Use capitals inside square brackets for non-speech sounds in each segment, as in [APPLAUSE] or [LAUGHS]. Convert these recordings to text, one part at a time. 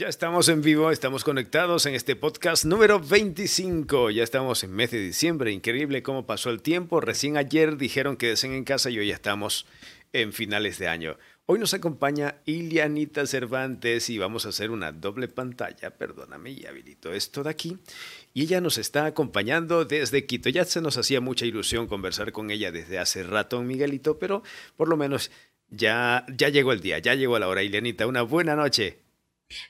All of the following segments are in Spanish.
Ya estamos en vivo, estamos conectados en este podcast número 25. Ya estamos en mes de diciembre. Increíble cómo pasó el tiempo. Recién ayer dijeron que deseen en casa y hoy ya estamos en finales de año. Hoy nos acompaña Ilianita Cervantes y vamos a hacer una doble pantalla. Perdóname, y habilito esto de aquí. Y ella nos está acompañando desde Quito. Ya se nos hacía mucha ilusión conversar con ella desde hace rato, Miguelito, pero por lo menos ya, ya llegó el día, ya llegó la hora. Ilianita, una buena noche.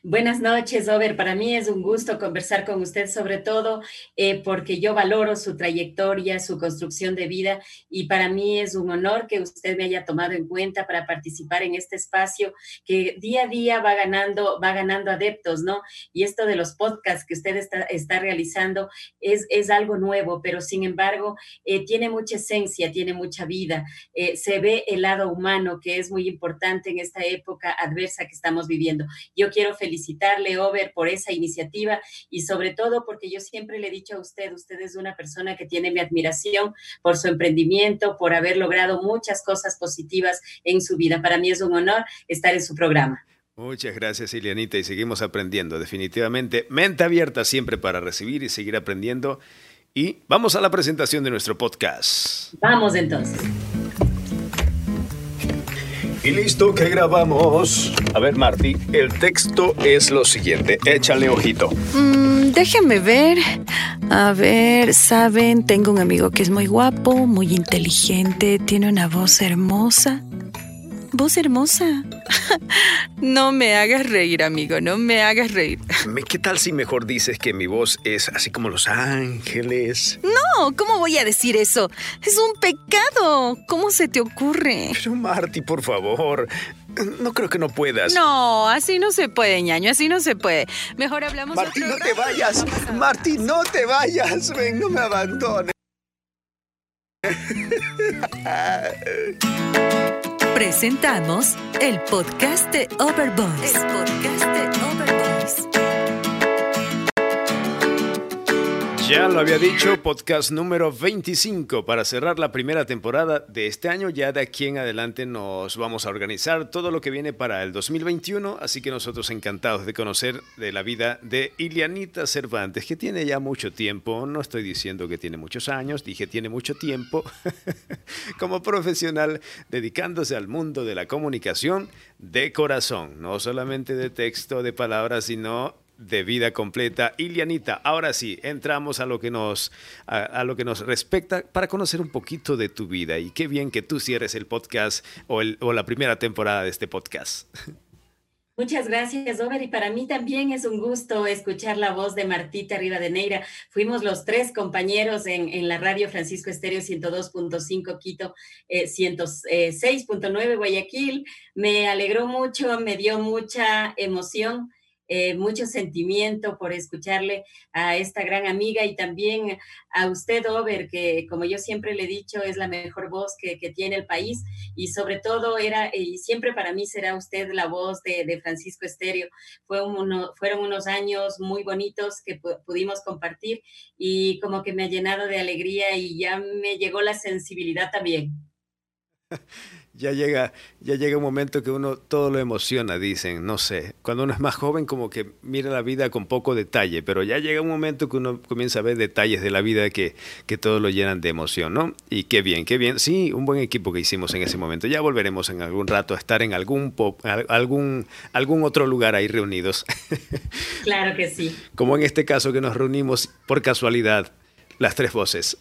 Buenas noches, Over. Para mí es un gusto conversar con usted, sobre todo eh, porque yo valoro su trayectoria, su construcción de vida y para mí es un honor que usted me haya tomado en cuenta para participar en este espacio que día a día va ganando, va ganando adeptos, ¿no? Y esto de los podcasts que usted está, realizando es, es algo nuevo, pero sin embargo eh, tiene mucha esencia, tiene mucha vida. Eh, se ve el lado humano que es muy importante en esta época adversa que estamos viviendo. Yo quiero felicitarle, Over, por esa iniciativa y sobre todo porque yo siempre le he dicho a usted, usted es una persona que tiene mi admiración por su emprendimiento, por haber logrado muchas cosas positivas en su vida. Para mí es un honor estar en su programa. Muchas gracias, Ilianita, y seguimos aprendiendo, definitivamente. Mente abierta siempre para recibir y seguir aprendiendo. Y vamos a la presentación de nuestro podcast. Vamos entonces. Y listo que grabamos. A ver, Marty, el texto es lo siguiente. Échale ojito. Mm, déjenme ver. A ver, saben, tengo un amigo que es muy guapo, muy inteligente, tiene una voz hermosa. Voz hermosa. [LAUGHS] no me hagas reír, amigo, no me hagas reír. ¿Qué tal si mejor dices que mi voz es así como los ángeles? No, ¿cómo voy a decir eso? Es un pecado. ¿Cómo se te ocurre? Pero Marty, por favor. No creo que no puedas. No, así no se puede, ñaño, así no se puede. Mejor hablamos Marty, no te vayas. Marty, no te vayas. Ven, no me abandones. [LAUGHS] Presentamos el podcast de Overboys. Ya lo había dicho, podcast número 25 para cerrar la primera temporada de este año. Ya de aquí en adelante nos vamos a organizar todo lo que viene para el 2021, así que nosotros encantados de conocer de la vida de Ilianita Cervantes, que tiene ya mucho tiempo, no estoy diciendo que tiene muchos años, dije tiene mucho tiempo [LAUGHS] como profesional dedicándose al mundo de la comunicación de corazón, no solamente de texto, de palabras, sino de vida completa. Ilianita, ahora sí, entramos a lo que nos, a, lo que nos respecta para conocer un poquito de tu vida. Y qué bien que tú cierres el podcast o, el, o la primera temporada de este podcast. [LAUGHS] Muchas gracias, Over. Y para mí también es un gusto escuchar la voz de Martita Rivadeneira. Fuimos los tres compañeros en, la radio Francisco Estéreo 102.5 Quito, eh, 106.9 Guayaquil. Me alegró mucho, me dio mucha emoción eh, mucho sentimiento por escucharle a esta gran amiga y también a usted, Over, que como yo siempre le he dicho, es la mejor voz que, tiene el país y sobre todo era, y siempre para mí será usted la voz de, Francisco Estéreo. Fue uno, fueron unos años muy bonitos que pudimos compartir y como que me ha llenado de alegría y ya me llegó la sensibilidad también. [LAUGHS] ya llega, ya llega un momento que uno todo lo emociona, dicen, no sé. Cuando uno es más joven, como que mira la vida con poco detalle, pero ya llega un momento que uno comienza a ver detalles de la vida que, que todo lo llenan de emoción, ¿no? Y qué bien, qué bien. Sí, un buen equipo que hicimos en ese momento. Ya volveremos en algún rato a estar en algún, pop, algún, algún otro lugar ahí reunidos. [LAUGHS] Claro que sí. Como en este caso que nos reunimos por casualidad, las tres voces.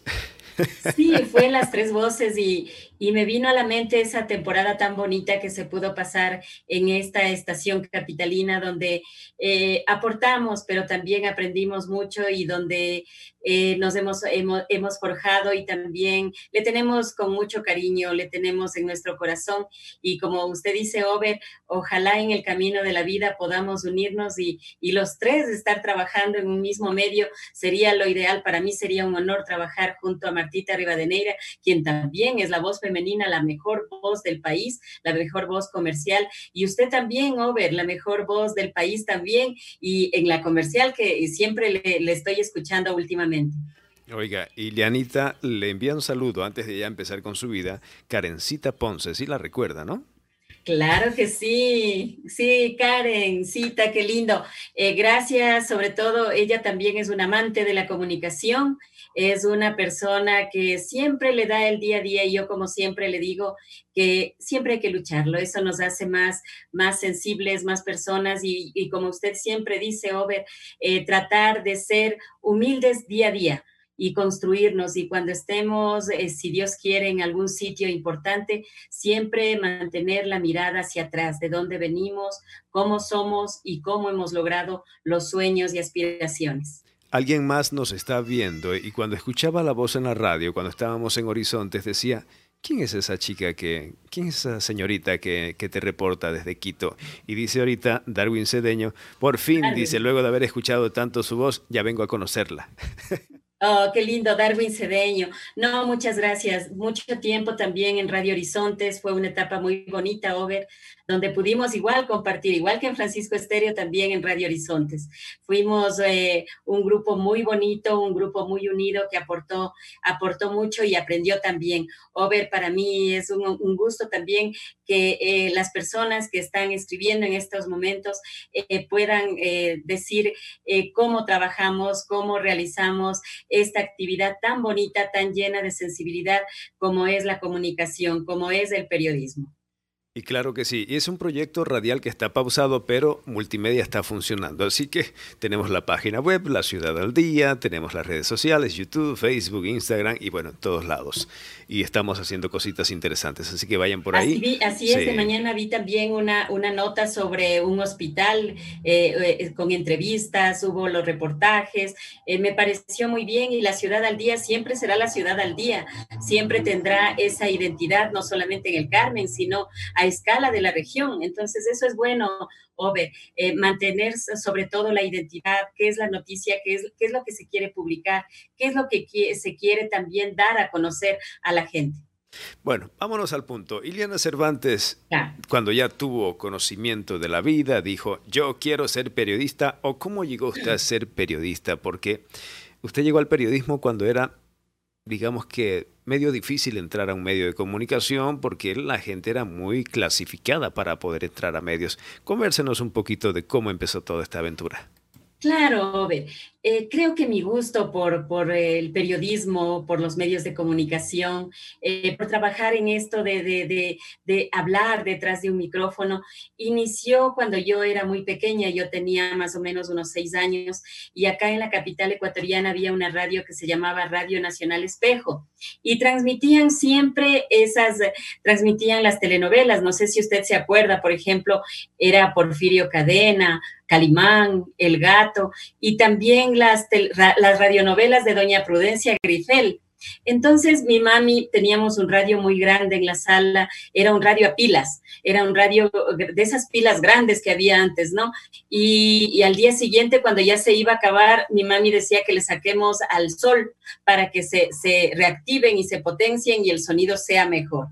Sí, fue las tres voces y, y me vino a la mente esa temporada tan bonita que se pudo pasar en esta estación capitalina donde eh, aportamos, pero también aprendimos mucho y donde eh, nos hemos, hemos, forjado y también le tenemos con mucho cariño, le tenemos en nuestro corazón y como usted dice, Over, ojalá en el camino de la vida podamos unirnos y, y los tres estar trabajando en un mismo medio sería lo ideal. Para mí sería un honor trabajar junto a Martita Rivadeneira, quien también es la voz femenina, la mejor voz del país, la mejor voz comercial. Y usted también, Over, la mejor voz del país también. Y en la comercial que siempre le, estoy escuchando últimamente. Oiga, y Leanita le envía un saludo antes de ya empezar con su vida. Karencita Ponce, sí la recuerda, ¿no? Claro que sí, sí, Karen, cita, qué lindo. Eh, gracias, sobre todo, ella también es una amante de la comunicación, es una persona que siempre le da el día a día y yo como siempre le digo que siempre hay que lucharlo, eso nos hace más, más sensibles, más personas y, como usted siempre dice, Over, eh, tratar de ser humildes día a día y construirnos. Y cuando estemos, eh, si Dios quiere, en algún sitio importante, siempre mantener la mirada hacia atrás, de dónde venimos, cómo somos y cómo hemos logrado los sueños y aspiraciones. Alguien más nos está viendo y cuando escuchaba la voz en la radio, cuando estábamos en Horizontes, decía, ¿quién es esa chica que, quién es esa señorita que, que, te reporta desde Quito? Y dice ahorita Darwin Cedeño, por fin, dice, luego de haber escuchado tanto su voz, ya vengo a conocerla. [LAUGHS] Oh, qué lindo, Darwin Cedeño. No, muchas gracias. Mucho tiempo también en Radio Horizontes, fue una etapa muy bonita, Over, donde pudimos igual compartir, igual que en Francisco Estéreo, también en Radio Horizontes. Fuimos eh, un grupo muy bonito, un grupo muy unido que aportó, aportó mucho y aprendió también. Over, para mí es un, gusto también que eh, las personas que están escribiendo en estos momentos eh, puedan decir cómo trabajamos, cómo realizamos esta actividad tan bonita, tan llena de sensibilidad como es la comunicación, como es el periodismo. Y claro que sí, y es un proyecto radial que está pausado, pero multimedia está funcionando. Así que tenemos la página web, La Ciudad al Día, tenemos las redes sociales, YouTube, Facebook, Instagram y bueno, todos lados. Y estamos haciendo cositas interesantes, así que vayan por ahí. Así, es, de mañana vi también una, una nota sobre un hospital eh, eh, con entrevistas, hubo los reportajes, eh, me pareció muy bien y La Ciudad al Día siempre será La Ciudad al Día, siempre tendrá esa identidad, no solamente en el Carmen, sino a escala de la región. Entonces, eso es bueno, Ove, eh, mantener sobre todo la identidad, qué es la noticia, qué es, qué es lo que se quiere publicar, qué es lo que se quiere también dar a conocer a la gente. Bueno, vámonos al punto. Iliana Cervantes, cuando ya tuvo conocimiento de la vida, dijo, yo quiero ser periodista, o cómo llegó usted a ser periodista, porque usted llegó al periodismo cuando era digamos que medio difícil entrar a un medio de comunicación porque la gente era muy clasificada para poder entrar a medios. Convérsenos un poquito de cómo empezó toda esta aventura. Claro, eh, creo que mi gusto por, por, el periodismo, por los medios de comunicación, eh, por trabajar en esto de, de, de, hablar detrás de un micrófono, inició cuando yo era muy pequeña, yo tenía más o menos unos seis años, y acá en la capital ecuatoriana había una radio que se llamaba Radio Nacional Espejo, y transmitían siempre esas, transmitían las telenovelas, no sé si usted se acuerda, por ejemplo, era Porfirio Cadena, Calimán, El Gato y también las, las radionovelas de Doña Prudencia Grifel. Entonces mi mami teníamos un radio muy grande en la sala, era un radio a pilas, era un radio de esas pilas grandes que había antes, ¿no? Y, al día siguiente, cuando ya se iba a acabar, mi mami decía que le saquemos al sol para que se, reactiven y se potencien y el sonido sea mejor.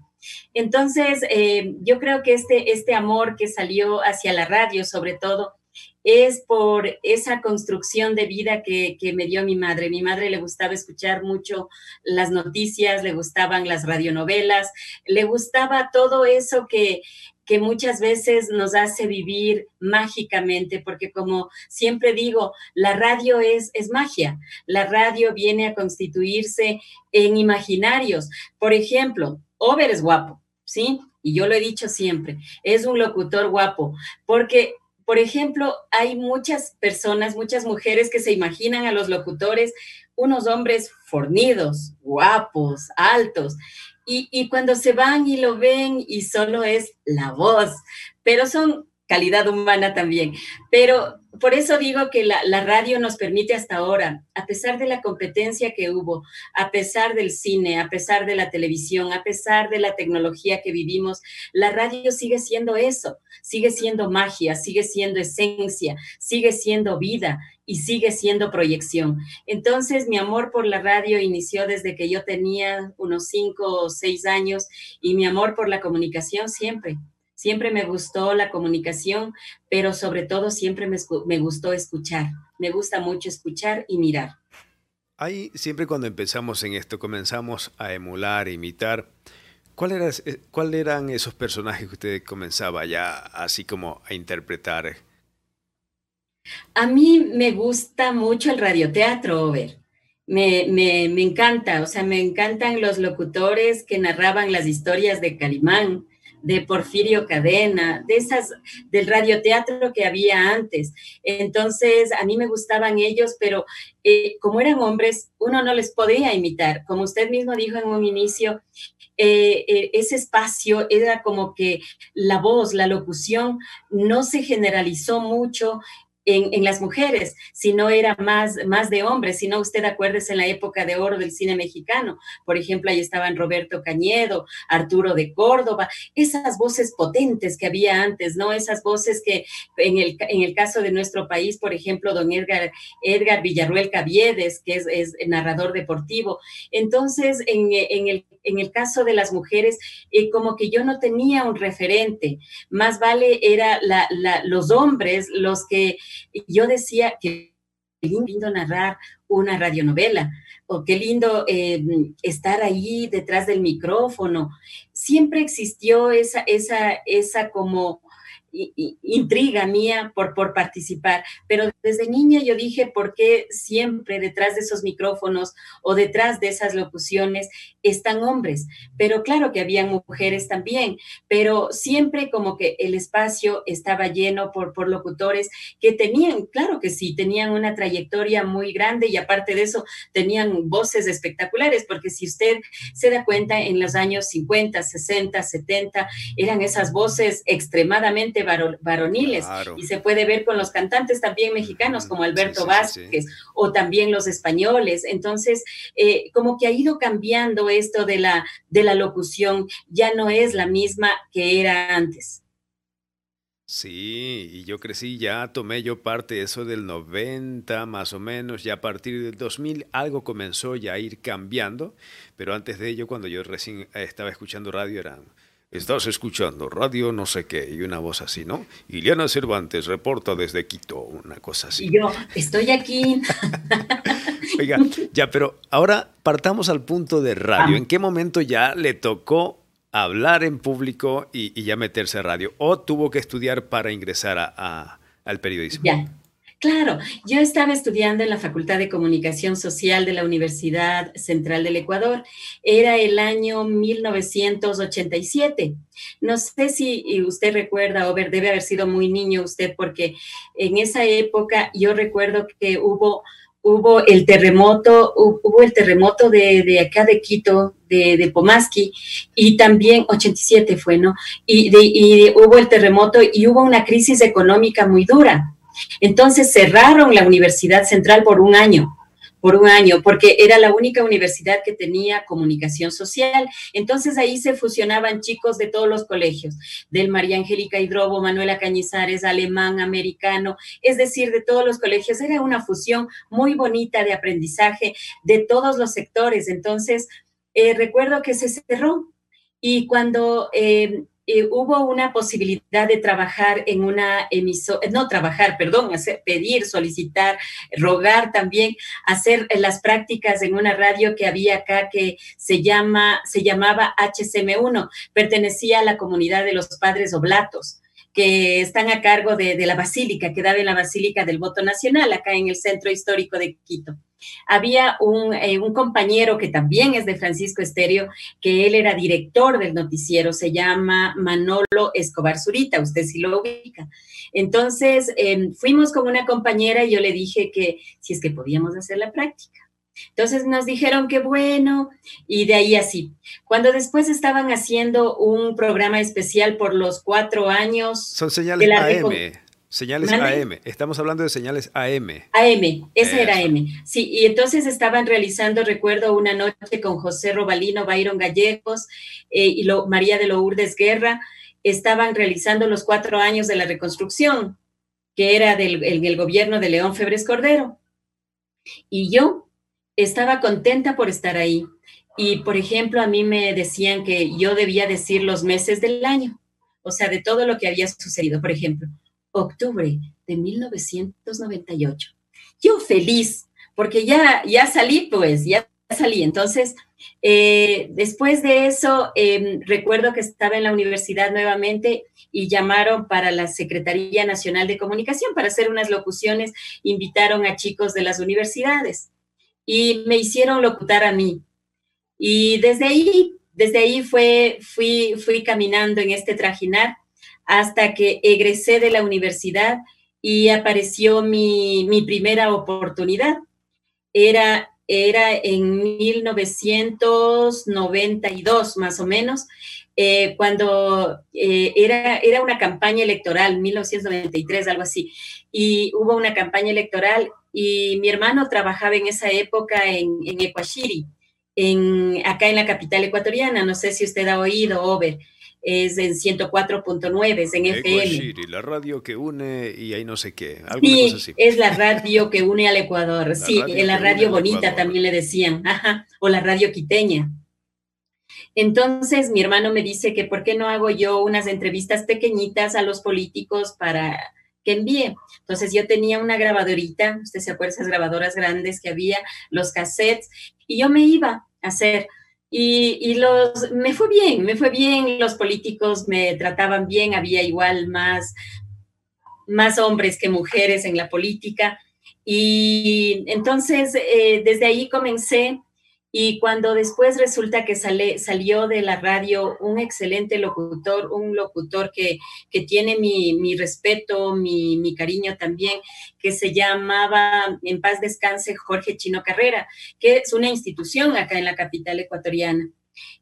Entonces, eh, yo creo que este, este amor que salió hacia la radio, sobre todo, es por esa construcción de vida que, me dio mi madre. Mi madre le gustaba escuchar mucho las noticias, le gustaban las radionovelas, le gustaba todo eso que, que muchas veces nos hace vivir mágicamente, porque como siempre digo, la radio es, es magia, la radio viene a constituirse en imaginarios. Por ejemplo, Over es guapo, ¿sí? Y yo lo he dicho siempre, es un locutor guapo, porque por ejemplo, hay muchas personas, muchas mujeres que se imaginan a los locutores unos hombres fornidos, guapos, altos, y, y, cuando se van y lo ven y solo es la voz, pero son calidad humana también. Pero por eso digo que la, radio nos permite hasta ahora, a pesar de la competencia que hubo, a pesar del cine, a pesar de la televisión, a pesar de la tecnología que vivimos, la radio sigue siendo eso, sigue siendo magia, sigue siendo esencia, sigue siendo vida y sigue siendo proyección. Entonces, mi amor por la radio inició desde que yo tenía unos cinco o seis años y mi amor por la comunicación siempre. Siempre me gustó la comunicación, pero sobre todo siempre me, gustó escuchar. Me gusta mucho escuchar y mirar. Ahí, siempre cuando empezamos en esto, comenzamos a emular, imitar. ¿Cuál, era, ¿Cuál eran esos personajes que usted comenzaba ya así como a interpretar? A mí me gusta mucho el radioteatro, Over. Me, me, me, encanta, o sea, me encantan los locutores que narraban las historias de Calimán, de Porfirio Cadena, de esas, del radioteatro que había antes. Entonces, a mí me gustaban ellos, pero eh, como eran hombres, uno no les podía imitar. Como usted mismo dijo en un inicio, eh, eh, ese espacio era como que la voz, la locución no se generalizó mucho en, las mujeres, si no era más, más de hombres, si no usted acuérdese en la época de oro del cine mexicano, por ejemplo, ahí estaban Roberto Cañedo, Arturo de Córdoba, esas voces potentes que había antes, ¿no? Esas voces que en el, en el caso de nuestro país, por ejemplo, don Edgar, Edgar Villarruel Caviedes, que es, es narrador deportivo. Entonces, en, en, el, en el caso de las mujeres, eh, como que yo no tenía un referente, más vale era los hombres los que yo decía que lindo narrar una radionovela, o qué lindo eh, estar ahí detrás del micrófono. Siempre existió esa, esa, esa como intriga mía por, por participar, pero desde niña yo dije, ¿por qué siempre detrás de esos micrófonos o detrás de esas locuciones están hombres? Pero claro que habían mujeres también, pero siempre como que el espacio estaba lleno por, por locutores que tenían, claro que sí, tenían una trayectoria muy grande y aparte de eso tenían voces espectaculares, porque si usted se da cuenta, en los años 50, 60, 70, eran esas voces extremadamente varoniles y se puede ver con los cantantes también mexicanos como Alberto Vázquez o también los españoles. Entonces, eh, como que ha ido cambiando esto de la, de la locución, ya no es la misma que era antes. Sí, y yo crecí, ya tomé yo parte de eso del 90 más o menos, ya a partir del 2000 algo comenzó ya a ir cambiando, pero antes de ello, cuando yo recién estaba escuchando radio, eran Estás escuchando radio no sé qué y una voz así, ¿no? Iliana Cervantes reporta desde Quito, una cosa así. Y yo, estoy aquí. [LAUGHS] Oiga, ya, pero ahora partamos al punto de radio. ¿En qué momento ya le tocó hablar en público y, ya meterse a radio? ¿O tuvo que estudiar para ingresar a, al periodismo? Ya. Claro, yo estaba estudiando en la Facultad de Comunicación Social de la Universidad Central del Ecuador. Era el año 1987. No sé si usted recuerda, o debe haber sido muy niño usted, porque en esa época yo recuerdo que hubo, hubo el terremoto, hubo el terremoto de, acá de Quito, de, de, Pomaski, y también 87 fue, ¿no? Y, y hubo el terremoto y hubo una crisis económica muy dura. Entonces cerraron la Universidad Central por un año por un año, porque era la única universidad que tenía comunicación social. Entonces ahí se fusionaban chicos de todos los colegios, del María Angélica Hidrobo, Manuela Cañizares, alemán, americano, es decir, de todos los colegios. Era una fusión muy bonita de aprendizaje de todos los sectores. Entonces, eh, recuerdo que se cerró y cuando... Eh, eh, hubo una posibilidad de trabajar en una emisora, no trabajar, perdón, hacer, pedir, solicitar, rogar también, hacer las prácticas en una radio que había acá que se llama, se llamaba HCM1, pertenecía a la comunidad de los padres oblatos que están a cargo de, de la basílica, que daba en la Basílica del Voto Nacional, acá en el centro histórico de Quito había eh, un, compañero que también es de Francisco Estéreo, que él era director del noticiero, se llama Manolo Escobar Zurita, usted sí lo ubica. Entonces, em, fuimos con una compañera y yo le dije que si es que podíamos hacer la práctica. Entonces nos dijeron que bueno, y de ahí así. Cuando después estaban haciendo un programa especial por los cuatro años. Son señales AM. Señales AM, estamos hablando de señales AM. AM, esa era AM. Sí, y entonces estaban realizando, recuerdo, una noche con José Robalino, Byron Gallegos eh, y lo, María de Lourdes Guerra, estaban realizando los cuatro años de la reconstrucción, que era del el, gobierno de León Febres Cordero. Y yo estaba contenta por estar ahí. Y, por ejemplo, a mí me decían que yo debía decir los meses del año, o sea, de todo lo que había sucedido. Por ejemplo, octubre de 1998. Yo feliz, porque ya, ya salí, pues, ya salí. Entonces, eh, después de eso, em, recuerdo que estaba en la universidad nuevamente y llamaron para la Secretaría Nacional de Comunicación para hacer unas locuciones, invitaron a chicos de las universidades y me hicieron locutar a mí. Y desde ahí, desde ahí fue, fui, fui caminando en este trajinar hasta que egresé de la universidad y apareció mi, mi primera oportunidad. Era era en 1992 más o menos, eh, cuando eh, era, era una campaña electoral, 1993, algo así, y hubo una campaña electoral y mi hermano trabajaba en esa época en, en en, acá en la capital ecuatoriana, no sé si usted ha oído, Over es en 104.9, es en FM. la radio que une y ahí no sé qué. Sí, es la radio que une al Ecuador. sí, en la radio bonita también le decían, ajá, o la radio quiteña. Entonces mi hermano me dice que por qué no hago yo unas entrevistas pequeñitas a los políticos para que envíe. Entonces yo tenía una grabadorita, usted se acuerda esas grabadoras grandes que había, los cassettes, y yo me iba a hacer y, los, me fue bien, me fue bien, los políticos me trataban bien, había igual más, más hombres que mujeres en la política. Y entonces, eh, desde ahí comencé y cuando después resulta que sale, salió de la radio un excelente locutor, un locutor que, tiene mi, respeto, mi, mi, cariño también, que se llamaba, en paz descanse, Jorge Chino Carrera, que es una institución acá en la capital ecuatoriana.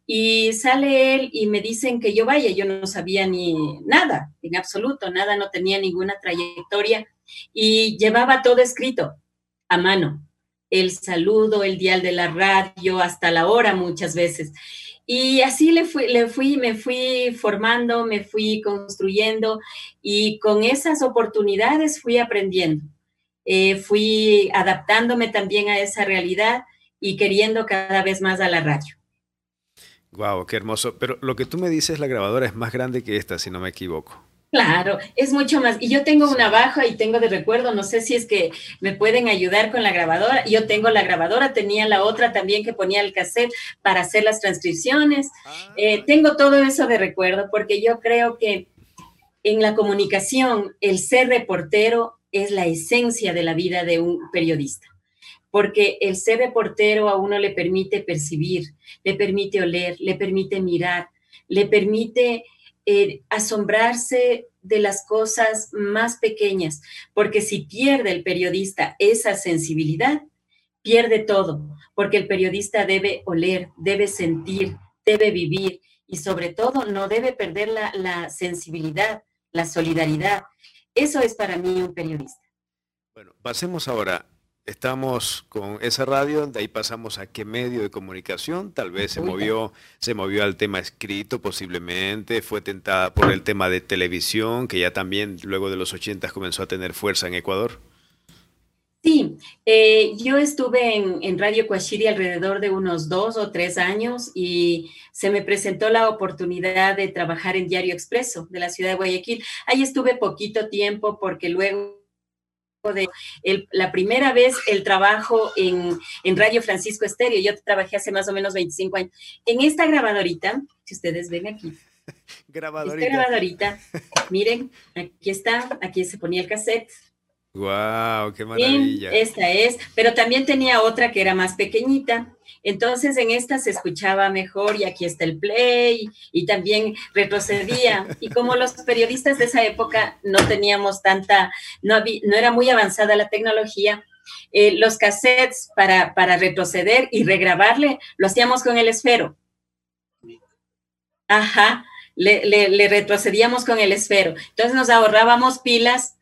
Y sale él y me dicen que yo vaya, yo no sabía ni nada, en absoluto, nada, no tenía ninguna trayectoria y llevaba todo escrito a mano el saludo, el dial de la radio, hasta la hora muchas veces. Y así le fui, le fui, me fui formando, me fui construyendo y con esas oportunidades fui aprendiendo. Eh, fui adaptándome también a esa realidad y queriendo cada vez más a la radio. Wow, qué hermoso. Pero lo que tú me dices, la grabadora es más grande que esta, si no me equivoco. Claro, es mucho más. Y yo tengo una baja y tengo de recuerdo, no sé si es que me pueden ayudar con la grabadora. Yo tengo la grabadora, tenía la otra también que ponía el cassette para hacer las transcripciones. Ah. Eh, tengo todo eso de recuerdo porque yo creo que en la comunicación el ser reportero es la esencia de la vida de un periodista. Porque el ser reportero a uno le permite percibir, le permite oler, le permite mirar, le permite eh, asombrarse de las cosas más pequeñas, porque si pierde el periodista esa sensibilidad, pierde todo, porque el periodista debe oler, debe sentir, debe vivir y sobre todo no debe perder la, la sensibilidad, la solidaridad. Eso es para mí un periodista. Bueno, pasemos ahora estamos con esa radio, de ahí pasamos a qué medio de comunicación, tal vez se movió, se movió al tema escrito posiblemente, fue tentada por el tema de televisión, que ya también luego de los 80 comenzó a tener fuerza en Ecuador. Sí, eh, yo estuve en, en Radio Coachiri alrededor de unos dos o tres años y se me presentó la oportunidad de trabajar en Diario Expreso de la ciudad de Guayaquil. Ahí estuve poquito tiempo porque luego de la primera vez el trabajo en, Radio Francisco Estéreo. Yo trabajé hace más o menos 25 años. En esta grabadorita, si ustedes ven aquí. [LAUGHS] Grabadorita. Esta grabadorita, miren, aquí está, aquí se ponía el cassette. ¡Wow! ¡Qué maravilla! esta es, pero también tenía otra que era más pequeñita. Entonces en esta se escuchaba mejor y aquí está el play y también retrocedía. [LAUGHS] Y como los periodistas de esa época no teníamos tanta, no, no era muy avanzada la tecnología, eh, los cassettes para, para retroceder y regrabarle lo hacíamos con el esfero. Ajá, le, le retrocedíamos con el esfero. Entonces nos ahorrábamos pilas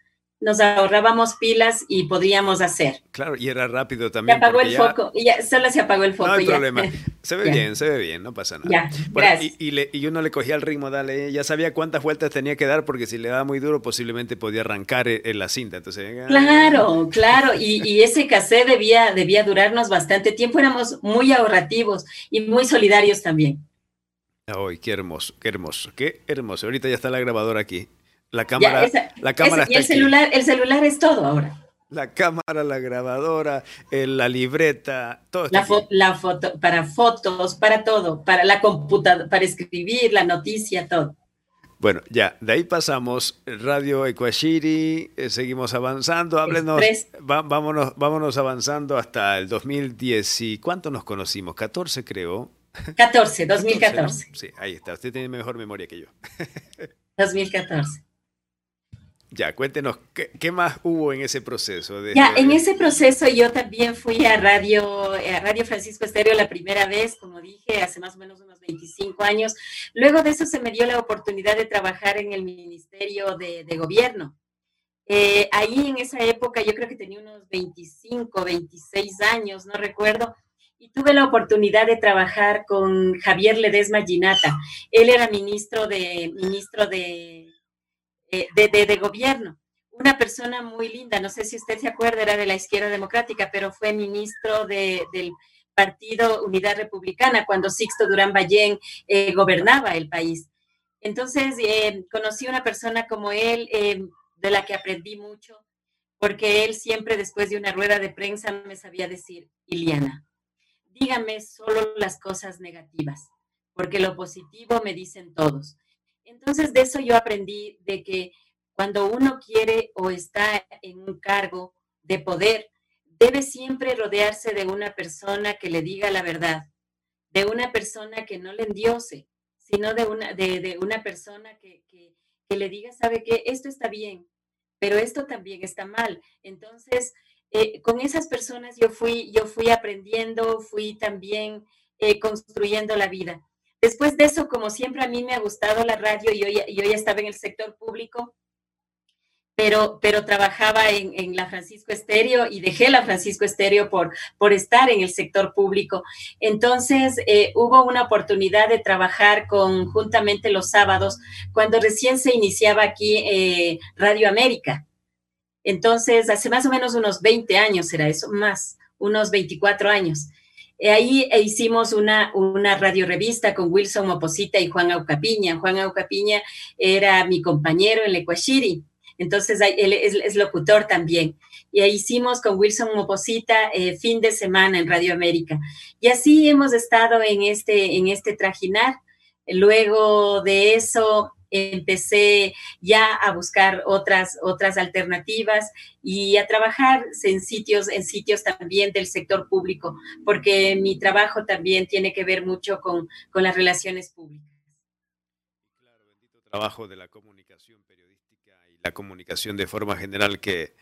nos ahorrábamos pilas y podíamos hacer. Claro, y era rápido también. Se apagó el foco, y ya, solo se apagó el foco. No hay problema. [LAUGHS] Se ve bien, se ve bien, no pasa nada. Ya, gracias. Y, y, y, uno le cogía el ritmo, dale, ya sabía cuántas vueltas tenía que dar porque si le daba muy duro posiblemente podía arrancar e, en la cinta. Entonces, claro, claro, y, y ese cassette debía, debía durarnos bastante tiempo, éramos muy ahorrativos y muy solidarios también. Ay, qué hermoso, qué hermoso, qué hermoso. Ahorita ya está la grabadora aquí. La cámara, la cámara y el celular, el celular es todo ahora. La cámara, la grabadora, la libreta, todo. La, la foto, para fotos, para todo, para la computadora, para escribir, la noticia, todo. Bueno, ya, de ahí pasamos Radio Ecuashiri, eh, seguimos avanzando, háblenos, vámonos, vámonos avanzando hasta el 2010 y ¿cuánto nos conocimos? 14 creo. 14, 2014. Sí, ahí está, usted tiene mejor memoria que yo. [LAUGHS] 2014. Ya, cuéntenos, ¿qué, más hubo en ese proceso? De, ya, en ese proceso yo también fui a Radio, a Radio Francisco Estéreo la primera vez, como dije, hace más o menos unos 25 años. Luego de eso se me dio la oportunidad de trabajar en el Ministerio de, Gobierno. Eh, ahí en esa época yo creo que tenía unos 25, 26 años, no recuerdo, y tuve la oportunidad de trabajar con Javier Ledesma Ginata. Él era ministro de, ministro de de, gobierno. Una persona muy linda, no sé si usted se acuerda, era de la izquierda democrática, pero fue ministro del Partido Unidad Republicana cuando Sixto Durán Ballén eh, gobernaba el país. Entonces, eh, conocí una persona como él, eh, de la que aprendí mucho, porque él siempre después de una rueda de prensa me sabía decir, Iliana, dígame solo las cosas negativas, porque lo positivo me dicen todos. Entonces, de eso yo aprendí de que cuando uno quiere o está en un cargo de poder, debe siempre rodearse de una persona que le diga la verdad, de una persona que no le endiose, sino de una, de, una persona que, que, le diga, sabe que esto está bien, pero esto también está mal. Entonces, eh, con esas personas yo fui, yo fui aprendiendo, fui también eh, construyendo la vida. Después de eso, como siempre a mí me ha gustado la radio, ya, yo ya estaba en el sector público, pero, trabajaba en, la Francisco Estéreo y dejé la Francisco Estéreo por, por estar en el sector público. Entonces, eh, hubo una oportunidad de trabajar conjuntamente los sábados, cuando recién se iniciaba aquí eh, Radio América. Entonces, hace más o menos unos 20 años era eso, más, unos 24 años. Eh, ahí e hicimos una, una radio revista con Wilson Moposita y Juan Aucapiña. Juan Aucapiña era mi compañero en Lecuashiri, entonces él es, locutor también. Y ahí hicimos con Wilson Moposita eh, fin de semana en Radio América. Y así hemos estado en este, en este trajinar. Luego de eso, empecé ya a buscar otras, otras alternativas y a trabajar en sitios, en sitios también del sector público, porque mi trabajo también tiene que ver mucho con, con las relaciones públicas. Claro, bendito trabajo de la comunicación periodística y la comunicación de forma general que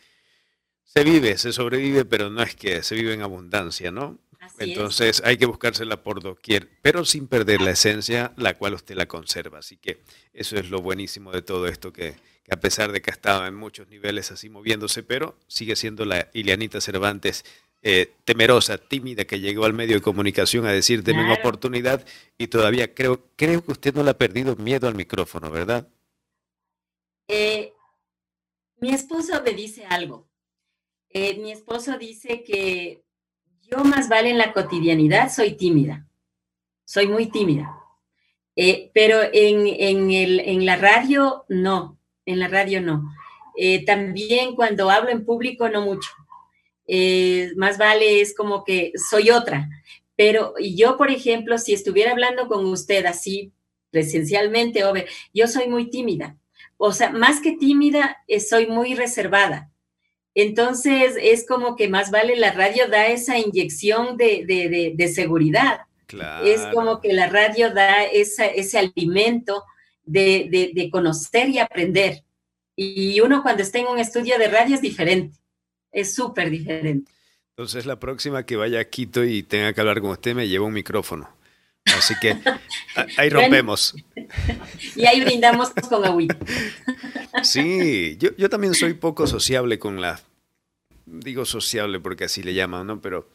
se vive, se sobrevive, pero no es que se vive en abundancia, ¿no? Entonces hay que buscársela por doquier, pero sin perder la esencia, la cual usted la conserva. Así que eso es lo buenísimo de todo esto, que, a pesar de que ha estado en muchos niveles así moviéndose, pero sigue siendo la Ilianita Cervantes eh, temerosa, tímida, que llegó al medio de comunicación a decir, denme una oportunidad y todavía creo, creo que usted no le ha perdido miedo al micrófono, ¿verdad? Eh, mi esposo me dice algo. Eh, mi esposo dice que yo más vale en la cotidianidad soy tímida, soy muy tímida, eh, pero en, en, el, en, la radio no, en la radio no. Eh, también cuando hablo en público no mucho. Eh, más vale es como que soy otra. Pero yo, por ejemplo, si estuviera hablando con usted así presencialmente, yo soy muy tímida. O sea, más que tímida, soy muy reservada. Entonces es como que más vale la radio da esa inyección de, seguridad. Es como que la radio da ese alimento de, conocer y aprender. Y uno cuando está en un estudio de radio es diferente, es súper diferente. Entonces la próxima que vaya a Quito y tenga que hablar con usted me lleva un micrófono. Así que [LAUGHS] ahí rompemos. [LAUGHS] y ahí brindamos con agüita. [LAUGHS] Sí, yo, yo también soy poco sociable con la, digo sociable porque así le llaman, ¿no? Pero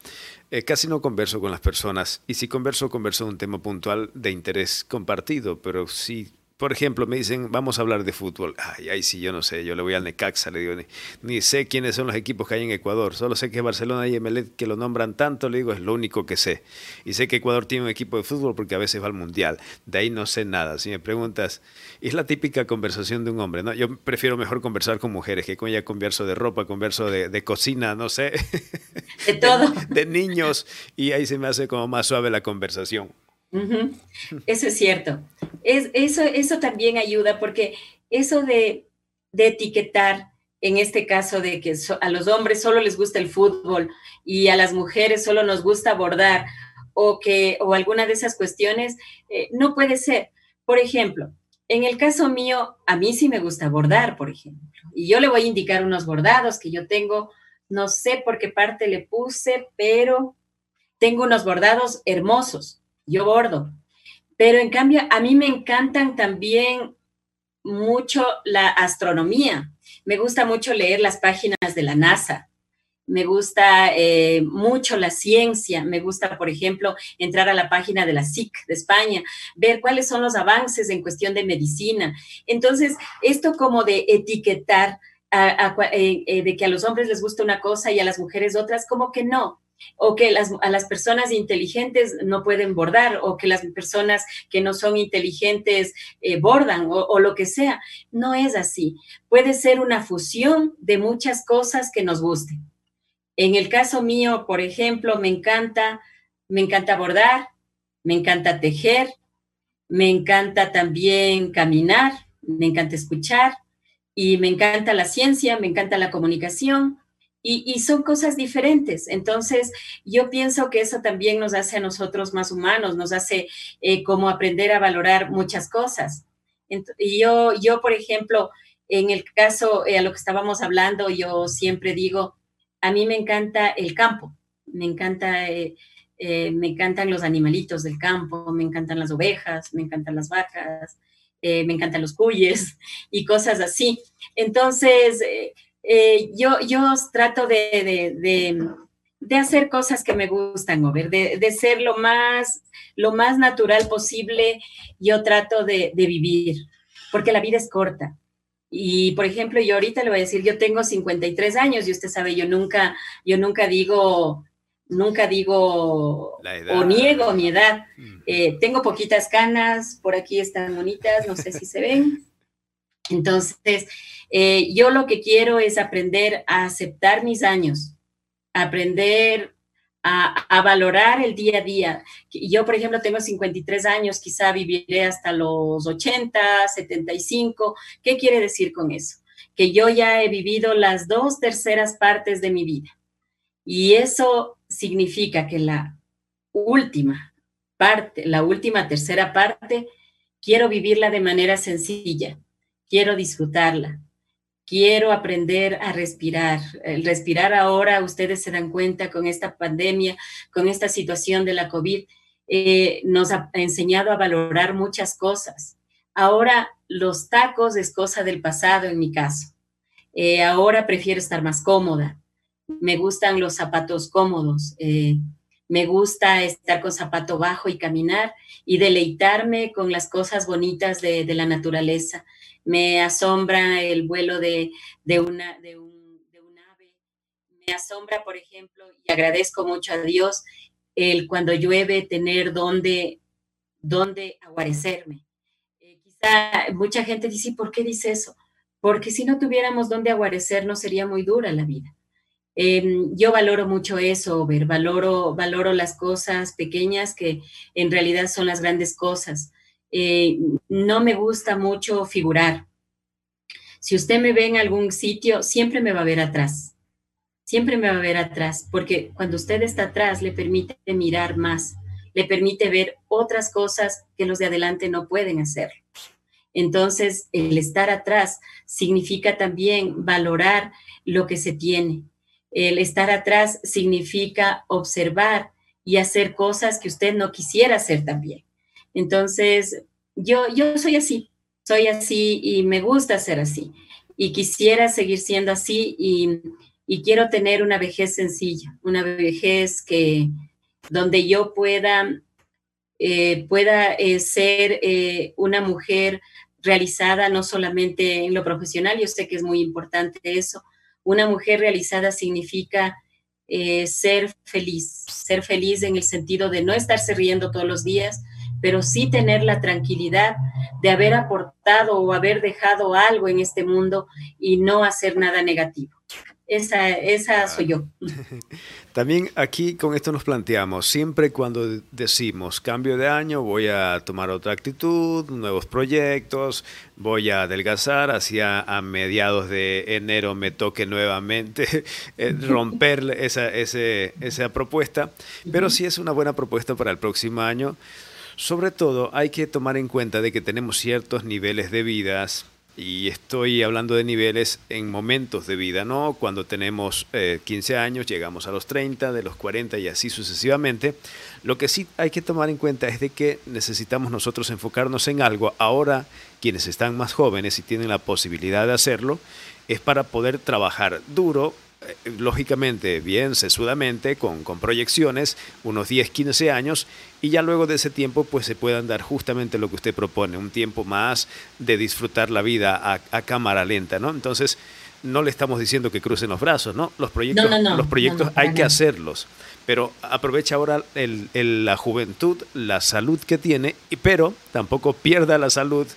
eh, casi no converso con las personas y si converso, converso de un tema puntual de interés compartido, pero sí por ejemplo, me dicen, vamos a hablar de fútbol. Ay, ay, sí, yo no sé, yo le voy al Necaxa, le digo, ni, sé quiénes son los equipos que hay en Ecuador, solo sé que Barcelona y Emelec que lo nombran tanto, le digo, es lo único que sé. Y sé que Ecuador tiene un equipo de fútbol porque a veces va al Mundial, de ahí no sé nada. Si me preguntas, es la típica conversación de un hombre, ¿no? Yo prefiero mejor conversar con mujeres, que con ella converso de ropa, converso de, de cocina, no sé. De todo. [LAUGHS] de niños, y ahí se me hace como más suave la conversación. Eso es cierto. Es, eso, eso también ayuda porque eso de, etiquetar, en este caso de que a los hombres solo les gusta el fútbol y a las mujeres solo nos gusta bordar o que o alguna de esas cuestiones, eh, no puede ser. Por ejemplo, en el caso mío, a mí sí me gusta bordar, por ejemplo, y yo le voy a indicar unos bordados que yo tengo, no sé por qué parte le puse, pero tengo unos bordados hermosos yo bordo. Pero en cambio, a mí me encantan también mucho la astronomía. Me gusta mucho leer las páginas de la NASA. Me gusta eh, mucho la ciencia. Me gusta, por ejemplo, entrar a la página de la SIC de España, ver cuáles son los avances en cuestión de medicina. Entonces, esto como de etiquetar eh, eh, de que a los hombres les gusta una cosa y a las mujeres otras, como que no o que a las personas inteligentes no pueden bordar, o que las personas que no son inteligentes eh, bordan, o, lo que sea. No es así. Puede ser una fusión de muchas cosas que nos gusten. En el caso mío, por ejemplo, me encanta, me encanta bordar, me encanta tejer, me encanta también caminar, me encanta escuchar y me encanta la ciencia, me encanta la comunicación, y, son cosas diferentes. Entonces, yo pienso que eso también nos hace a nosotros más humanos, nos hace eh, como aprender a valorar muchas cosas. Y yo, yo, por ejemplo, en el caso eh, a lo que estábamos hablando, yo siempre digo, a mí me encanta el campo, me encanta... Eh, me encantan los animalitos del campo, me encantan las ovejas, me encantan las vacas, me encantan los cuyes [LAUGHS] y cosas así. Entonces, yo, yo trato de, hacer cosas que me gustan, de, de, ser lo más, lo más natural posible, yo trato de, vivir, porque la vida es corta. Y, por ejemplo, yo ahorita le voy a decir, yo tengo 53 años y usted sabe, yo nunca, yo nunca digo, nunca digo o niego mi edad. Eh, tengo poquitas canas, por aquí están bonitas, no sé si se ven. Entonces, eh, yo lo que quiero es aprender a aceptar mis años, aprender a, valorar el día a día. Yo, por ejemplo, tengo 53 años, quizá viviré hasta los 80, 75. ¿Qué quiere decir con eso? Que yo ya he vivido las dos terceras partes de mi vida. Y eso significa que la última parte, la última tercera parte, quiero vivirla de manera sencilla, quiero disfrutarla, quiero aprender a respirar. Respirar ahora, ustedes se dan cuenta con esta pandemia, con esta situación de la COVID, eh, nos ha enseñado a valorar muchas cosas. Ahora los tacos es cosa del pasado en mi caso. Eh, ahora prefiero estar más cómoda. Me gustan los zapatos cómodos. Eh, me gusta estar con zapato bajo y caminar y deleitarme con las cosas bonitas de la naturaleza me asombra el vuelo de, una, de, un, ave, me asombra, por ejemplo, y agradezco mucho a Dios el cuando llueve tener donde, donde aguarecerme. Eh, quizá mucha gente dice, ¿por qué dice eso? Porque si no tuviéramos donde aguarecernos sería muy dura la vida. Em, yo valoro mucho eso, ver, valoro, valoro las cosas pequeñas que en realidad son las grandes cosas. Eh, no me gusta mucho figurar. Si usted me ve en algún sitio, siempre me va a ver atrás. Siempre me va a ver atrás, porque cuando usted está atrás le permite mirar más, le permite ver otras cosas que los de adelante no pueden hacer. Entonces, el estar atrás significa también valorar lo que se tiene. El estar atrás significa observar y hacer cosas que usted no quisiera hacer también. Entonces, yo, yo soy así, soy así y me gusta ser así. Y quisiera seguir siendo así y, quiero tener una vejez sencilla, una vejez que donde yo pueda, eh, pueda eh, ser eh, una mujer realizada, no solamente en lo profesional, yo sé que es muy importante eso. Una mujer realizada significa eh, ser feliz, ser feliz en el sentido de no estarse riendo todos los días, pero sí tener la tranquilidad de haber aportado o haber dejado algo en este mundo y no hacer nada negativo. Esa, esa soy yo. [LAUGHS] [LAUGHS] También aquí con esto nos planteamos, siempre cuando decimos cambio de año, voy a tomar otra actitud, nuevos proyectos, voy a adelgazar, hacia a mediados de enero me toque nuevamente [LAUGHS] eh, romper esa, esa propuesta, pero sí es una buena propuesta para el próximo año. Sobre todo hay que tomar en cuenta de que tenemos ciertos niveles de vidas y estoy hablando de niveles en momentos de vida, ¿no? Cuando tenemos 15 eh, años, llegamos a los 30, de los 40 y así sucesivamente. Lo que sí hay que tomar en cuenta es de que necesitamos nosotros enfocarnos en algo. Ahora, quienes están más jóvenes y tienen la posibilidad de hacerlo, es para poder trabajar duro, lógicamente bien sesudamente, con, con, proyecciones, unos 10, 15 años, y ya luego de ese tiempo pues se puedan dar justamente lo que usted propone, un tiempo más de disfrutar la vida a, cámara lenta, ¿no? Entonces, no le estamos diciendo que crucen los brazos, ¿no? Los proyectos, los proyectos hay que hacerlos, pero aprovecha ahora la juventud, la salud que tiene, pero tampoco pierda la salud,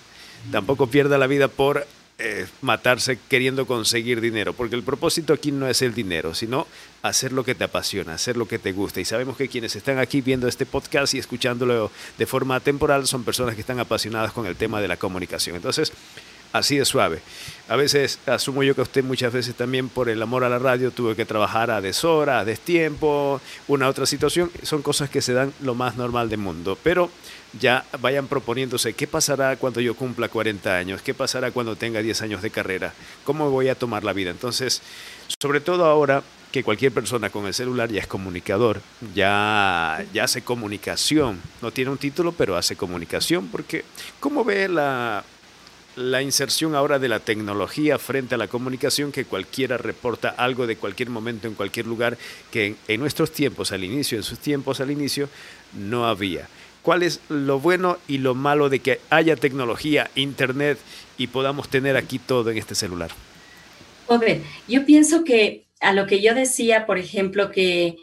tampoco pierda la vida por eh, matarse queriendo conseguir dinero, porque el propósito aquí no es el dinero, sino hacer lo que te apasiona, hacer lo que te gusta. Y sabemos que quienes están aquí viendo este podcast y escuchándolo de forma temporal son personas que están apasionadas con el tema de la comunicación. Entonces, así de suave. A veces, asumo yo que usted muchas veces también por el amor a la radio tuvo que trabajar a deshora, a destiempo, una otra situación. Son cosas que se dan lo más normal del mundo. Pero ya vayan proponiéndose qué pasará cuando yo cumpla 40 años, qué pasará cuando tenga 10 años de carrera, cómo voy a tomar la vida. Entonces, sobre todo ahora que cualquier persona con el celular ya es comunicador, ya, ya hace comunicación, no tiene un título, pero hace comunicación, porque ¿cómo ve la, la inserción ahora de la tecnología frente a la comunicación, que cualquiera reporta algo de cualquier momento en cualquier lugar, que en, nuestros tiempos al inicio, en sus tiempos al inicio, no había cuál es lo bueno y lo malo de que haya tecnología, internet y podamos tener aquí todo en este celular. Joder, yo pienso que a lo que yo decía, por ejemplo, que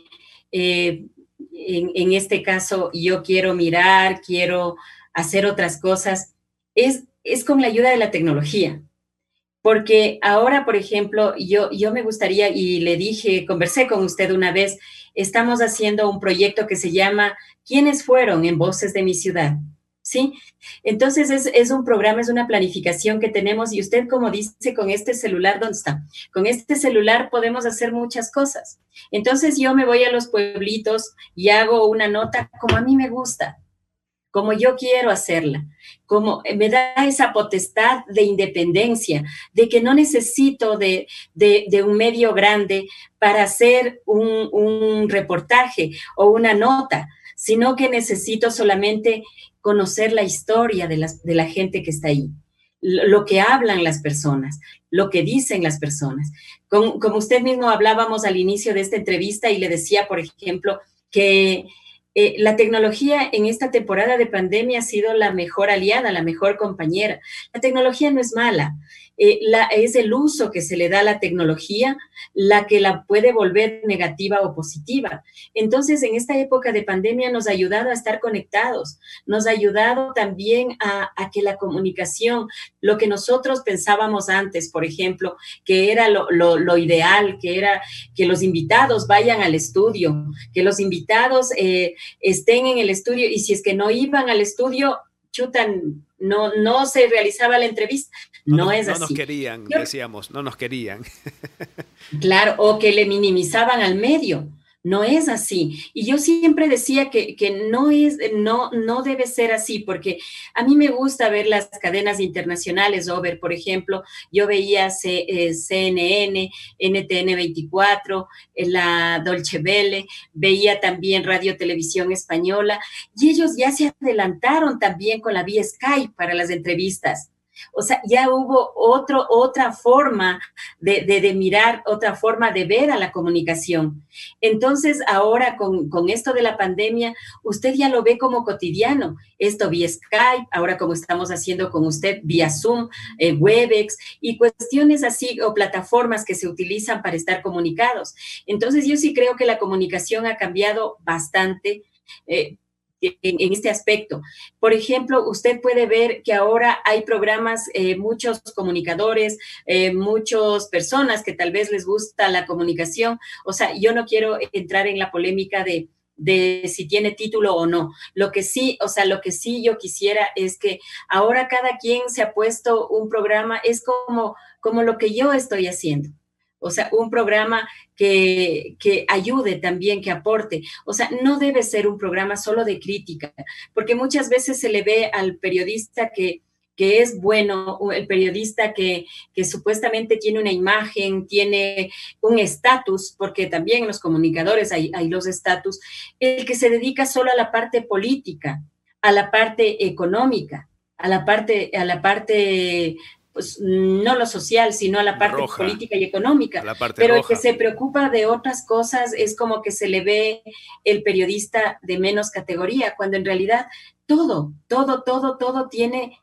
eh, en, este caso yo quiero mirar, quiero hacer otras cosas, es, es con la ayuda de la tecnología. Porque ahora, por ejemplo, yo, yo me gustaría, y le dije, conversé con usted una vez, estamos haciendo un proyecto que se llama ¿Quiénes fueron en Voces de mi ciudad? ¿Sí? Entonces es, un programa, es una planificación que tenemos y usted como dice con este celular, ¿dónde está? Con este celular podemos hacer muchas cosas. Entonces yo me voy a los pueblitos y hago una nota como a mí me gusta, como yo quiero hacerla, como me da esa potestad de independencia, de que no necesito de, un medio grande para hacer un, un reportaje o una nota sino que necesito solamente conocer la historia de, la gente que está ahí, lo, que hablan las personas, lo que dicen las personas. como usted mismo hablábamos al inicio de esta entrevista y le decía, por ejemplo, que eh, la tecnología en esta temporada de pandemia ha sido la mejor aliada, la mejor compañera. La tecnología no es mala, eh, es el uso que se le da a la tecnología la que la puede volver negativa o positiva. Entonces, en esta época de pandemia nos ha ayudado a estar conectados, nos ha ayudado también a, que la comunicación, lo que nosotros pensábamos antes, por ejemplo, que era lo, ideal, que era que los invitados vayan al estudio, que los invitados eh, estén en el estudio y si es que no iban al estudio, chutan, no, no se realizaba la entrevista. No, es así. No nos querían, decíamos, no nos querían. [LAUGHS] claro, o que le minimizaban al medio. No es así. Y yo siempre decía que, no, es, no, no debe ser así, porque a mí me gusta ver las cadenas internacionales, Over, por ejemplo, yo veía CNN, NTN 24, la Dolce Vele, veía también Radio Televisión Española, y ellos ya se adelantaron también con la vía Skype para las entrevistas. O sea, ya hubo otro, otra forma de, de, mirar, otra forma de ver a la comunicación. Entonces, ahora con, con, esto de la pandemia, usted ya lo ve como cotidiano. Esto vía Skype, ahora como estamos haciendo con usted vía Zoom, eh, Webex y cuestiones así o plataformas que se utilizan para estar comunicados. Entonces, yo sí creo que la comunicación ha cambiado bastante. Eh, en, este aspecto. Por ejemplo, usted puede ver que ahora hay programas, eh, muchos comunicadores, eh, muchas personas que tal vez les gusta la comunicación. O sea, yo no quiero entrar en la polémica de, de si tiene título o no. Lo que sí, o sea, lo que sí yo quisiera es que ahora cada quien se ha puesto un programa, es como, como lo que yo estoy haciendo. O sea, un programa que, que, ayude también, que aporte. O sea, no debe ser un programa solo de crítica, porque muchas veces se le ve al periodista que, que es bueno, el periodista que, que supuestamente tiene una imagen, tiene un estatus, porque también en los comunicadores hay, hay los estatus, el que se dedica solo a la parte política, a la parte económica, a la parte, a la parte pues, no lo social, sino a la parte política y económica. Pero el que se preocupa de otras cosas es como que se le ve el periodista de menos categoría, cuando en realidad todo, todo, todo, todo tiene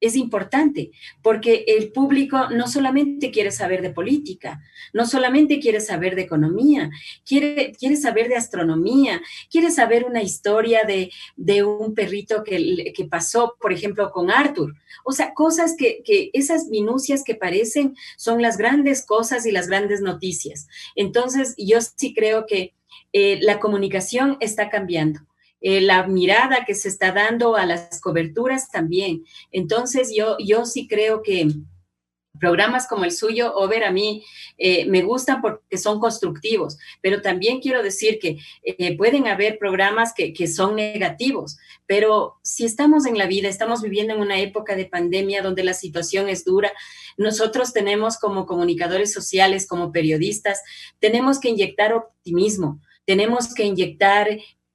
es importante porque el público no solamente quiere saber de política, no solamente quiere saber de economía, quiere, quiere saber de astronomía, quiere saber una historia de, de un perrito que, que, pasó, por ejemplo, con Arthur. O sea, cosas que, que esas minucias que parecen son las grandes cosas y las grandes noticias. Entonces, yo sí creo que eh, la comunicación está cambiando eh, la mirada que se está dando a las coberturas también. Entonces, yo, yo sí creo que programas como el suyo, Over, a mí eh, me gustan porque son constructivos, pero también quiero decir que eh, pueden haber programas que, que, son negativos, pero si estamos en la vida, estamos viviendo en una época de pandemia donde la situación es dura, nosotros tenemos como comunicadores sociales, como periodistas, tenemos que inyectar optimismo, tenemos que inyectar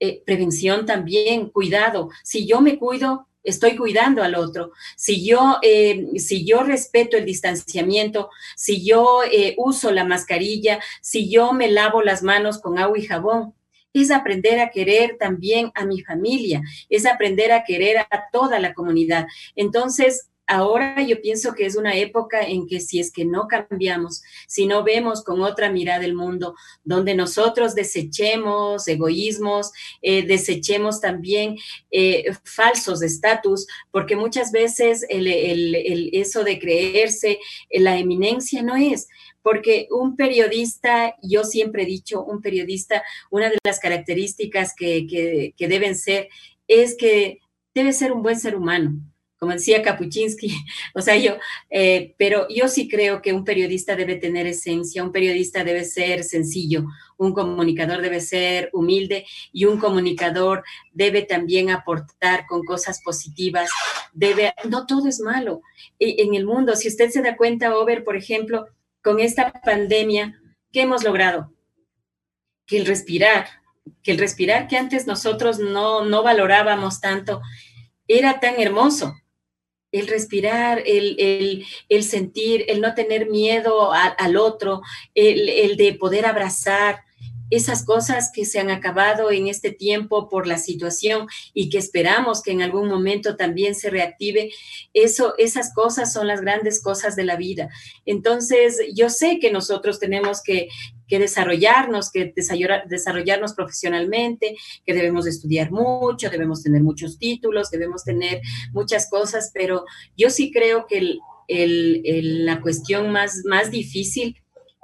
eh, prevención también, cuidado. Si yo me cuido, estoy cuidando al otro. Si yo, eh, si yo respeto el distanciamiento, si yo eh, uso la mascarilla, si yo me lavo las manos con agua y jabón, es aprender a querer también a mi familia, es aprender a querer a toda la comunidad. Entonces, ahora yo pienso que es una época en que si es que no cambiamos, si no vemos con otra mirada el mundo, donde nosotros desechemos egoísmos, eh, desechemos también eh, falsos estatus, porque muchas veces el, eso de creerse la eminencia no es, porque un periodista, yo siempre he dicho, un periodista, una de las características que deben ser es que debe ser un buen ser humano como decía Kapuczynski, [LAUGHS] o sea, yo, eh, pero yo sí creo que un periodista debe tener esencia, un periodista debe ser sencillo, un comunicador debe ser humilde y un comunicador debe también aportar con cosas positivas, debe, no todo es malo en el mundo. Si usted se da cuenta, Over, por ejemplo, con esta pandemia, ¿qué hemos logrado? Que el respirar, que el respirar que antes nosotros no, no valorábamos tanto, era tan hermoso el respirar, el, sentir, el no tener miedo al otro, el, el de poder abrazar, esas cosas que se han acabado en este tiempo por la situación y que esperamos que en algún momento también se reactive, eso, esas cosas son las grandes cosas de la vida. Entonces, yo sé que nosotros tenemos que, que desarrollarnos, que desarrollarnos profesionalmente, que debemos estudiar mucho, debemos tener muchos títulos, debemos tener muchas cosas, pero yo sí creo que la cuestión más, más difícil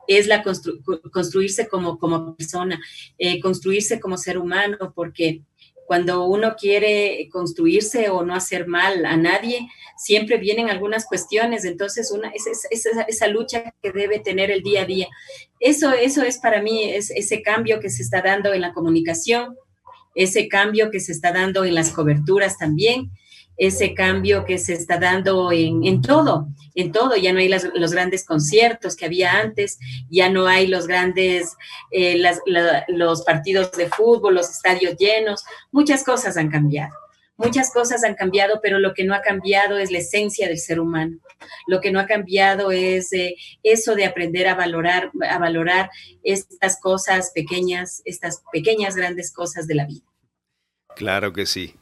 es la construirse como, como persona, eh, construirse como ser humano, porque cuando uno quiere construirse o no hacer mal a nadie, siempre vienen algunas cuestiones, entonces esa lucha que debe tener el día a día. Eso, eso es para mí, es ese cambio que se está dando en la comunicación, ese cambio que se está dando en las coberturas también, ese cambio que se está dando en, todo, en todo. Ya no hay los grandes conciertos que había antes, ya no hay los grandes, eh, los partidos de fútbol, los estadios llenos, muchas cosas han cambiado muchas cosas han cambiado, pero lo que no ha cambiado es la esencia del ser humano. Lo que no ha cambiado es eh, eso de aprender a valorar, a valorar estas cosas pequeñas, estas pequeñas grandes cosas de la vida. Claro que sí.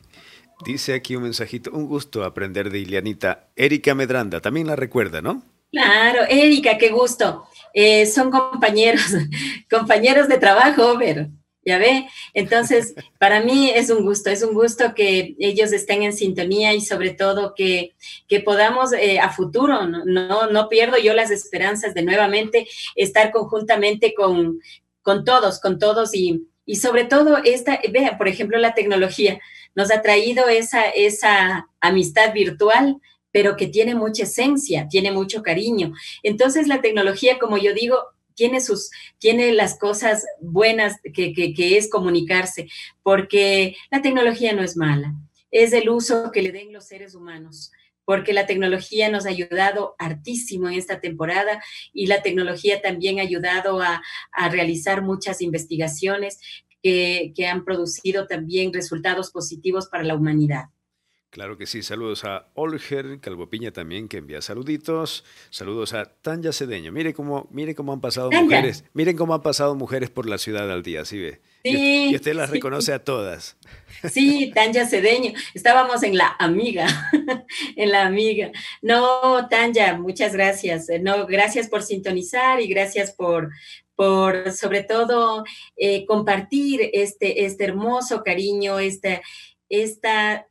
Dice aquí un mensajito, un gusto aprender de Ilianita. Erika Medranda, también la recuerda, ¿no? Claro, Erika, qué gusto. Eh, son compañeros, [LAUGHS] compañeros de trabajo, pero ya ve. Entonces, [LAUGHS] para mí es un gusto, es un gusto que ellos estén en sintonía y sobre todo que, que podamos eh, a futuro, no, no, pierdo yo las esperanzas de nuevamente estar conjuntamente con, con todos, con todos y, y sobre todo esta, vea, por ejemplo, la tecnología nos ha traído esa, esa amistad virtual, pero que tiene mucha esencia, tiene mucho cariño. Entonces la tecnología, como yo digo, tiene sus, tiene las cosas buenas que, que, es comunicarse, porque la tecnología no es mala, es el uso que le den los seres humanos porque la tecnología nos ha ayudado hartísimo en esta temporada y la tecnología también ha ayudado a, a realizar muchas investigaciones que, que han producido también resultados positivos para la humanidad. Claro que sí, saludos a Olger Calvopiña también, que envía saluditos. Saludos a Tanya Cedeño. Mire cómo, mire cómo han pasado mujeres. Miren cómo han pasado mujeres por la ciudad al día, ¿sí ve? y, usted las reconoce a todas. [LAUGHS] Sí, Tanya Cedeño. Estábamos en la amiga, [LAUGHS] en la amiga. No, Tanya, muchas gracias. No, gracias por sintonizar y gracias por, por sobre todo eh, compartir este, este hermoso cariño, esta, esta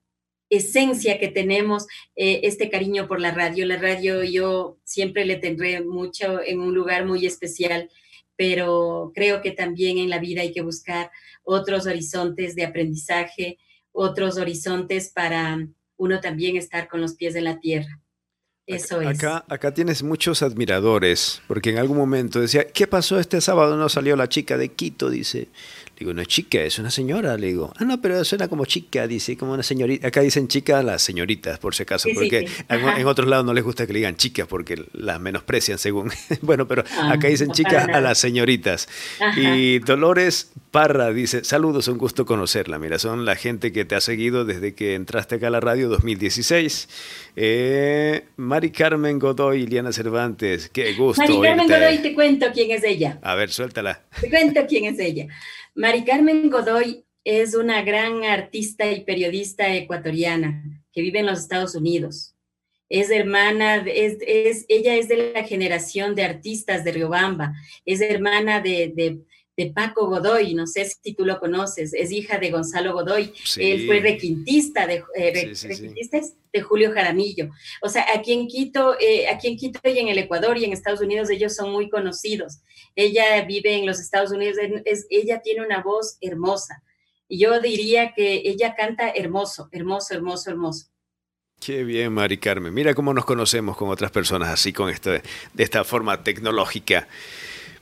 esencia que tenemos, eh, este cariño por la radio. La radio yo siempre le tendré mucho en un lugar muy especial, pero creo que también en la vida hay que buscar otros horizontes de aprendizaje, otros horizontes para uno también estar con los pies en la tierra. Eso es. Acá, acá tienes muchos admiradores, porque en algún momento decía, ¿qué pasó este sábado? No salió la chica de Quito, dice. Digo, no es chica, es una señora. Le digo, ah, no, pero suena como chica, dice, como una señorita. Acá dicen chica las señoritas, por si acaso, porque En, otros lados no les gusta que le digan chicas porque las menosprecian según. [LAUGHS] bueno, pero ah, acá dicen chicas a las señoritas. Y Dolores Parra dice, saludos, un gusto conocerla. Mira, son la gente que te ha seguido desde que entraste acá a la radio 2016. Eh, Mari Carmen Godoy, Liana Cervantes, qué gusto. Mari Carmen Godoy, te cuento quién es ella. A ver, suéltala. Te cuento quién es ella. Mari Carmen Godoy es una gran artista y periodista ecuatoriana que vive en los Estados Unidos. Es hermana, es, ella es de la generación de artistas de Riobamba, es hermana de, Paco Godoy, no sé si tú lo conoces, es hija de Gonzalo Godoy, él fue requintista de, eh, de Julio Jaramillo. O sea, aquí en Quito, eh, aquí en Quito y en el Ecuador y en Estados Unidos ellos son muy conocidos. Ella vive en los Estados Unidos, es, ella tiene una voz hermosa. Y yo diría que ella canta hermoso, hermoso, hermoso, hermoso. Qué bien, Mari Carmen. Mira cómo nos conocemos con otras personas así, con esto, de esta forma tecnológica.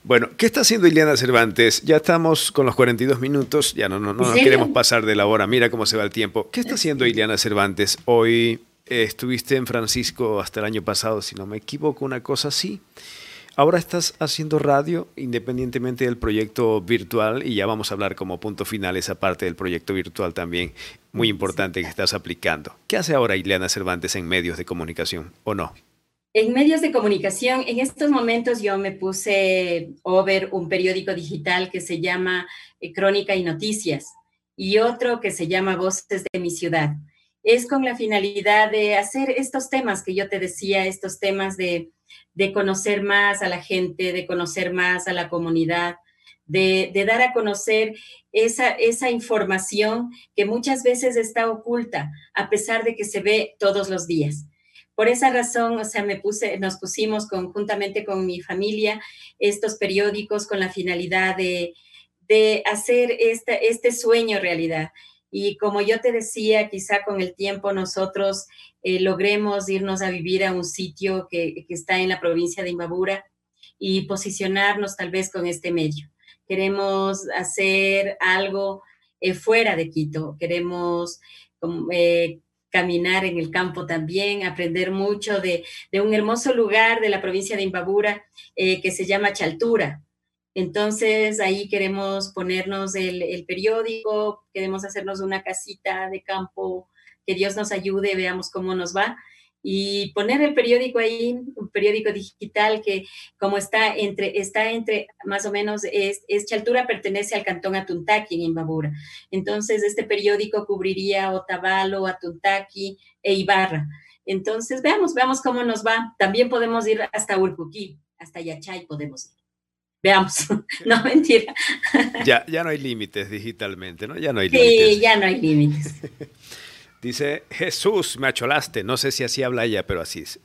Bueno, ¿qué está haciendo Ileana Cervantes? Ya estamos con los 42 minutos, ya no, no, no queremos pasar de la hora, mira cómo se va el tiempo. ¿Qué está haciendo Ileana Cervantes? Hoy eh, estuviste en Francisco hasta el año pasado, si no me equivoco, una cosa así. Ahora estás haciendo radio independientemente del proyecto virtual y ya vamos a hablar como punto final esa parte del proyecto virtual también muy importante que estás aplicando. ¿Qué hace ahora Ileana Cervantes en medios de comunicación o no? En medios de comunicación, en estos momentos yo me puse over un periódico digital que se llama eh, Crónica y Noticias y otro que se llama Voces de mi ciudad. Es con la finalidad de hacer estos temas que yo te decía, estos temas de, conocer más a la gente, de conocer más a la comunidad, de, de, dar a conocer esa, esa información que muchas veces está oculta, a pesar de que se ve todos los días. Por esa razón, o sea, me puse, nos pusimos conjuntamente con mi familia estos periódicos con la finalidad de, hacer este, este sueño realidad. Y como yo te decía, quizá con el tiempo nosotros eh, logremos irnos a vivir a un sitio que, está en la provincia de Imbabura y posicionarnos tal vez con este medio. Queremos hacer algo eh, fuera de Quito, queremos eh, caminar en el campo también, aprender mucho de, un hermoso lugar de la provincia de Imbabura eh, que se llama Chaltura. Entonces ahí queremos ponernos el, periódico, queremos hacernos una casita de campo que Dios nos ayude, veamos cómo nos va y poner el periódico ahí, un periódico digital que como está entre, está entre más o menos, es, es Chaltura pertenece al cantón Atuntaqui en Imbabura. Entonces, este periódico cubriría Otavalo, Atuntaqui e Ibarra. Entonces, veamos, veamos cómo nos va. También podemos ir hasta Urcuquí, hasta Yachay podemos ir. Veamos, [LAUGHS] no mentira. Ya, ya no hay límites digitalmente, ¿no? Ya no hay límites. Sí, ya no hay límites. [LAUGHS] Dice, Jesús, me acholaste. No sé si así habla ella, pero así es.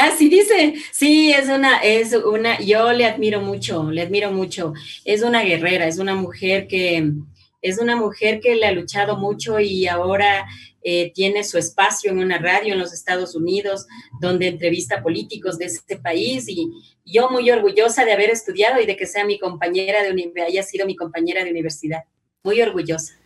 Así [LAUGHS] ah, dice, sí, es una, es una, yo le admiro mucho, le admiro mucho. Es una guerrera, es una mujer que, es una mujer que le ha luchado mucho y ahora eh, tiene su espacio en una radio en los Estados Unidos, donde entrevista políticos de este país y yo muy orgullosa de haber estudiado y de que sea mi compañera de haya sido mi compañera de universidad. Muy orgullosa.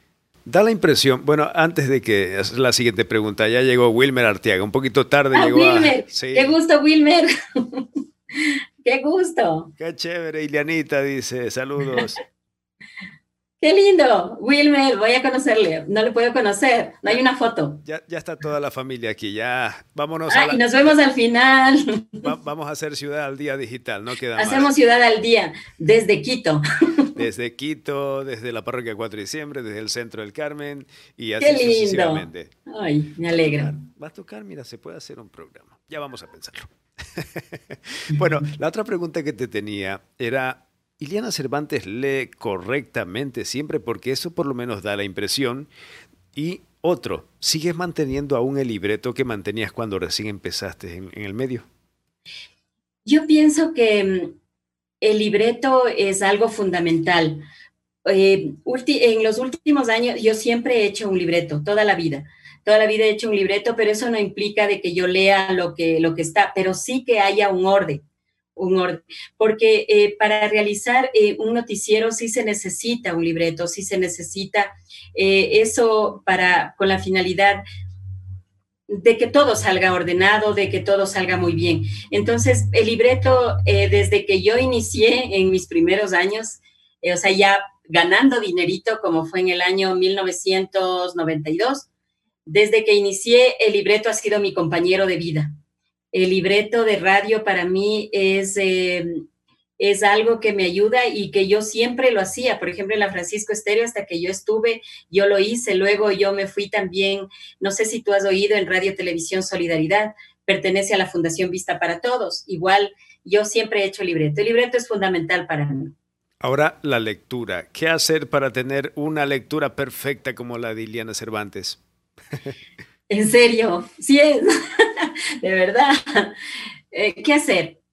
Da la impresión, bueno, antes de que la siguiente pregunta, ya llegó Wilmer Arteaga, un poquito tarde ah, llegó. Wilmer, qué gusto, Wilmer. [LAUGHS] qué gusto. Qué chévere, Ilianita dice, saludos. [LAUGHS] Qué lindo, Wilmer, voy a conocerle. No le puedo conocer, no hay una foto. Ya, ya está toda la familia aquí, ya vámonos. Ah, y nos vemos al final. vamos a hacer Ciudad al Día Digital, ¿no? Queda [LAUGHS] Hacemos Ciudad al Día desde Quito. [LAUGHS] Desde Quito, desde la parroquia 4 de diciembre, desde el centro del Carmen y así Qué lindo. Ay, me alegra. Va a tocar, mira, se puede hacer un programa. Ya vamos a pensarlo. [LAUGHS] bueno, la otra pregunta que te tenía era Iliana Cervantes lee correctamente siempre porque eso por lo menos da la impresión. Y otro, ¿sigues manteniendo aún el libreto que mantenías cuando recién empezaste en, el medio? Yo pienso que mm, el libreto es algo fundamental. Eh, en los últimos años yo siempre he hecho un libreto, toda la vida. Toda la vida he hecho un libreto, pero eso no implica de que yo lea lo que, lo que está, pero sí que haya un orden un orden, porque eh, para realizar eh, un noticiero sí se necesita un libreto, sí se necesita eso para, con la finalidad de que todo salga ordenado, de que todo salga muy bien. Entonces, el libreto, desde que yo inicié en mis primeros años, o sea, ya ganando dinerito, como fue en el año 1992, desde que inicié, el libreto ha sido mi compañero de vida el libreto de radio para mí es, eh, es algo que me ayuda y que yo siempre lo hacía. Por ejemplo, en la Francisco Estéreo, hasta que yo estuve, yo lo hice. Luego yo me fui también, no sé si tú has oído en Radio Televisión Solidaridad, pertenece a la Fundación Vista para Todos. Igual, yo siempre he hecho libreto. El libreto es fundamental para mí. Ahora la lectura. ¿Qué hacer para tener una lectura perfecta como la de Iliana Cervantes? [LAUGHS] En serio, sí es, [LAUGHS] de verdad. Eh, ¿Qué hacer?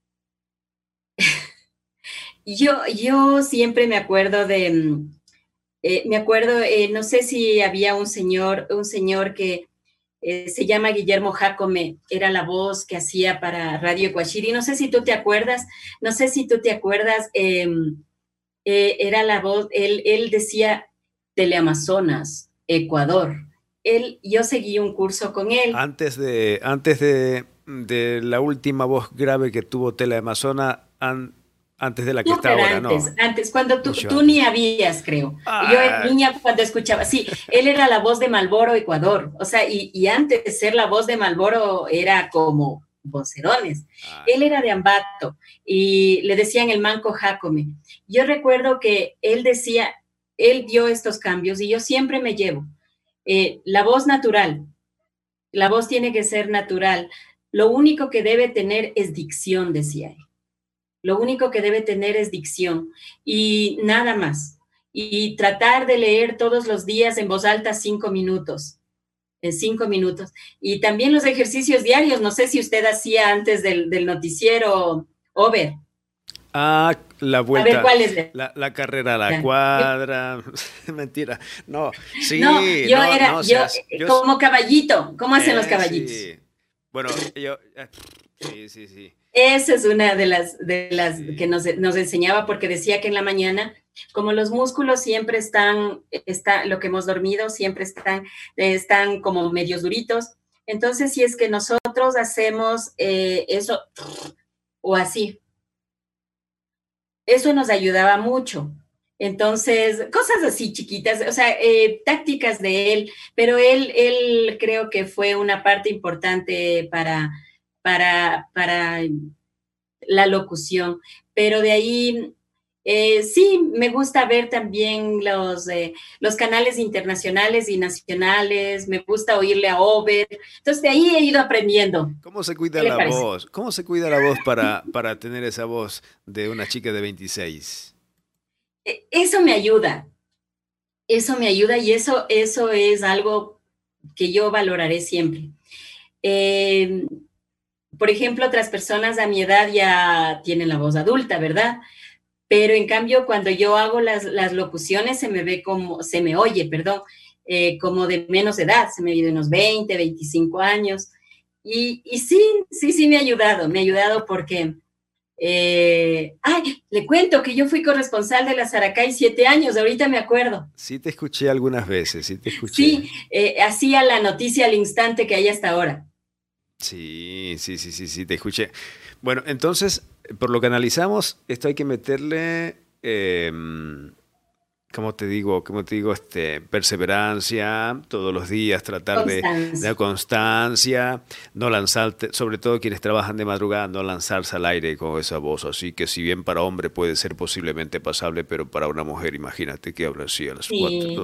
Yo, yo siempre me acuerdo de, mm, eh, me acuerdo, eh, no sé si había un señor, un señor que se llama Guillermo Jacome, era la voz que hacía para Radio Guachiri. No sé si tú te acuerdas, no sé si tú te acuerdas, em, era la voz, él, él decía Teleamazonas, Ecuador él, yo seguí un curso con él. Antes de, antes de, la última voz grave que tuvo Tele Amazona, antes de la que está ahora, antes, ¿no? Antes, cuando tú, tú ni habías, creo. Yo era niña cuando escuchaba, sí, él era la voz de Malboro Ecuador, o sea, y, y antes de ser la voz de Malboro era como vocerones. Él era de Ambato y le decían el manco Jacome. Yo recuerdo que él decía, él dio estos cambios y yo siempre me llevo. Eh, la voz natural, la voz tiene que ser natural. Lo único que debe tener es dicción, decía él. Lo único que debe tener es dicción y nada más. Y tratar de leer todos los días en voz alta cinco minutos. En cinco minutos. Y también los ejercicios diarios. No sé si usted hacía antes del, del noticiero Over. Ah, la vuelta. A ver, ¿cuál es? La, carrera a la cuadra. [LAUGHS] Mentira. No, sí. No, yo era, yo, como caballito. ¿Cómo hacen los eh, caballitos? Bueno, yo. Eh, sí, sí, sí. Esa es una de las, de las que nos, nos, enseñaba porque decía que en la mañana, como los músculos siempre están, está, lo que hemos dormido, siempre están, están como medios duritos. Entonces, si es que nosotros hacemos eh, eso o así, eso nos ayudaba mucho. Entonces, cosas así chiquitas, o sea, eh, tácticas de él, pero él, él creo que fue una parte importante para, para, para la locución. Pero de ahí, eh, sí, me gusta ver también los, eh, los canales internacionales y nacionales, me gusta oírle a Over. Entonces, de ahí he ido aprendiendo. ¿Cómo se cuida la voz? ¿Cómo se cuida la voz para, para tener esa voz de una chica de 26? E, eso me ayuda, eso me ayuda y eso, eso es algo que yo valoraré siempre. Em, por ejemplo, otras personas a mi edad ya tienen la voz adulta, ¿verdad? Pero en cambio, cuando yo hago las, locuciones, se me ve como, se me oye, perdón, eh, como de menos edad, se me ve de unos 20, 25 años. Y, y sí, sí, sí me ha ayudado, me ha ayudado porque eh, ay, le cuento que yo fui corresponsal de la Saracay siete años, ahorita me acuerdo. Sí, te escuché algunas veces, sí te escuché. Sí, eh, hacía la noticia al instante que hay hasta ahora. Sí, sí, sí, sí, sí, te escuché. Bueno, entonces, por lo que analizamos, esto hay que meterle em, como te digo, como te digo, este, perseverancia, todos los días tratar de, de constancia, no lanzarte, sobre todo quienes trabajan de madrugada, no lanzarse al aire con esa voz. Así que si bien para hombre puede ser posiblemente pasable, pero para una mujer, imagínate que habla así a las, cuatro,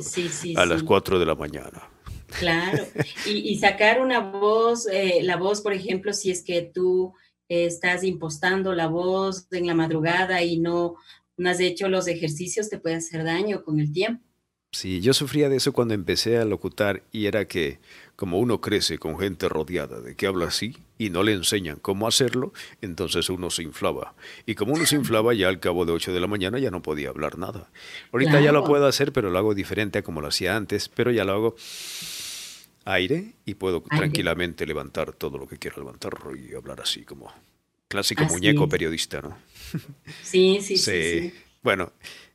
a las 4 de la mañana. Claro, y, sacar una voz, eh, la voz, por ejemplo, si es que tú estás impostando la voz en la madrugada y no, no has hecho los ejercicios, te puede hacer daño con el tiempo. Sí, yo sufría de eso cuando empecé a locutar y era que como uno crece con gente rodeada de que habla así y no le enseñan cómo hacerlo, entonces uno se inflaba. Y como uno se inflaba, ya al cabo de 8 de la mañana ya no podía hablar nada. Ahorita ya lo puedo hacer, pero lo hago diferente a como lo hacía antes, pero ya lo hago aire y puedo tranquilamente levantar todo lo que quiero levantar y hablar así como clásico muñeco periodista, ¿no? Sí, sí, sí, Bueno,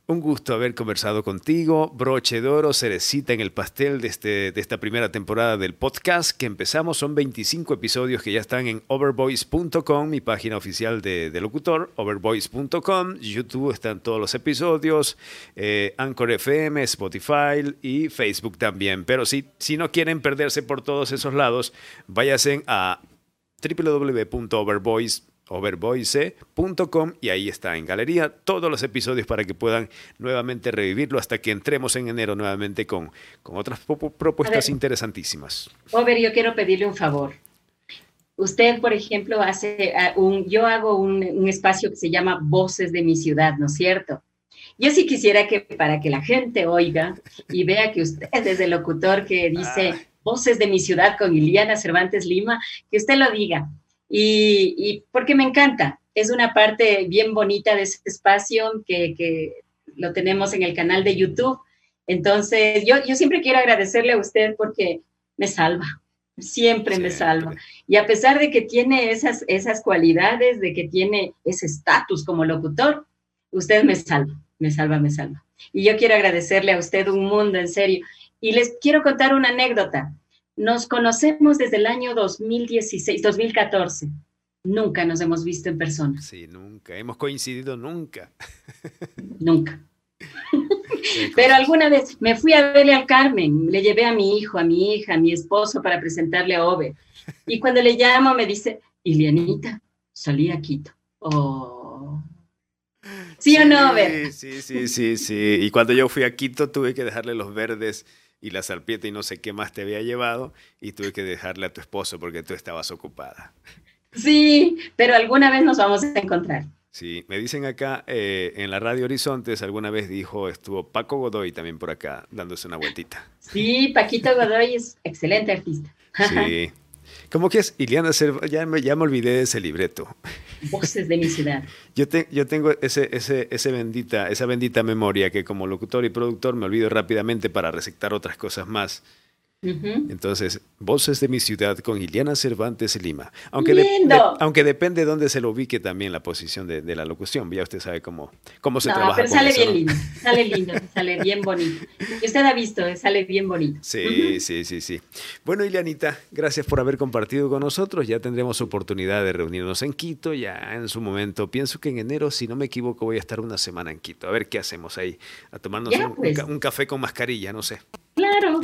un gusto haber conversado contigo. Broche de oro, cerecita en el pastel de, este, de esta primera temporada del podcast que empezamos. Son 25 episodios que ya están en overvoice.com, mi página oficial de, locutor, overvoice.com. YouTube están todos los episodios, eh, Anchor FM, Spotify y Facebook también. Pero si, si no quieren perderse por todos esos lados, váyanse a www.overvoice.com overvoice.com y ahí está en galería todos los episodios para que puedan nuevamente revivirlo hasta que entremos en enero nuevamente con, con otras propuestas interesantísimas. Over, yo quiero pedirle un favor. Usted, por ejemplo, hace ah, un, yo hago un, un espacio que se llama Voces de mi ciudad, ¿no es cierto? Yo sí quisiera que para que la gente oiga y vea que usted es el locutor que dice ah. Voces de mi ciudad con Iliana Cervantes Lima, que usted lo diga y, porque me encanta. Es una parte bien bonita de ese espacio que, lo tenemos en el canal de YouTube. Entonces, yo, yo siempre quiero agradecerle a usted porque me salva, siempre me salva. Y a pesar de que tiene esas, esas cualidades, de que tiene ese estatus como locutor, usted me salva, me salva, me salva. Y yo quiero agradecerle a usted un mundo, en serio. Y les quiero contar una anécdota. Nos conocemos desde el año 2016, 2014. Nunca nos hemos visto en persona. Sí, nunca. Hemos coincidido nunca. Nunca. Pero alguna vez me fui a verle a Carmen, le llevé a mi hijo, a mi hija, a mi esposo para presentarle a Ove. Y cuando le llamo me dice, Ilianita, salí a Quito. Oh. ¿Sí, o no, Ove? Sí, sí, sí, sí. Y cuando yo fui a Quito tuve que dejarle los verdes y la salpieta y no sé qué más te había llevado y tuve que dejarle a tu esposo porque tú estabas ocupada. Sí, pero alguna vez nos vamos a encontrar. Sí, me dicen acá eh, en la radio Horizontes, alguna vez dijo, estuvo Paco Godoy también por acá dándose una vueltita. Sí, Paquito Godoy es excelente artista. Sí, ¿Cómo que es Iliana Ya me, ya me olvidé de ese libreto. Voces de mi ciudad. [LAUGHS] Yo, yo tengo ese, ese, ese bendita, esa bendita memoria que como locutor y productor me olvido rápidamente para recetar otras cosas más. Entonces, Voces de mi ciudad con Iliana Cervantes Lima. Aunque, aunque depende de dónde se lo ubique también la posición de, la locución. Ya usted sabe cómo, cómo se no, trabaja. Pero sale bien lindo, sale lindo, sale bien bonito. Usted ha visto, eh, sale bien bonito. Sí, sí, sí, sí. Bueno, Ilianita, gracias por haber compartido con nosotros. Ya tendremos oportunidad de reunirnos en Quito, ya en su momento. Pienso que en enero, si no me equivoco, voy a estar una semana en Quito. A ver qué hacemos ahí, a tomarnos un, pues. un café con mascarilla, no sé. Claro.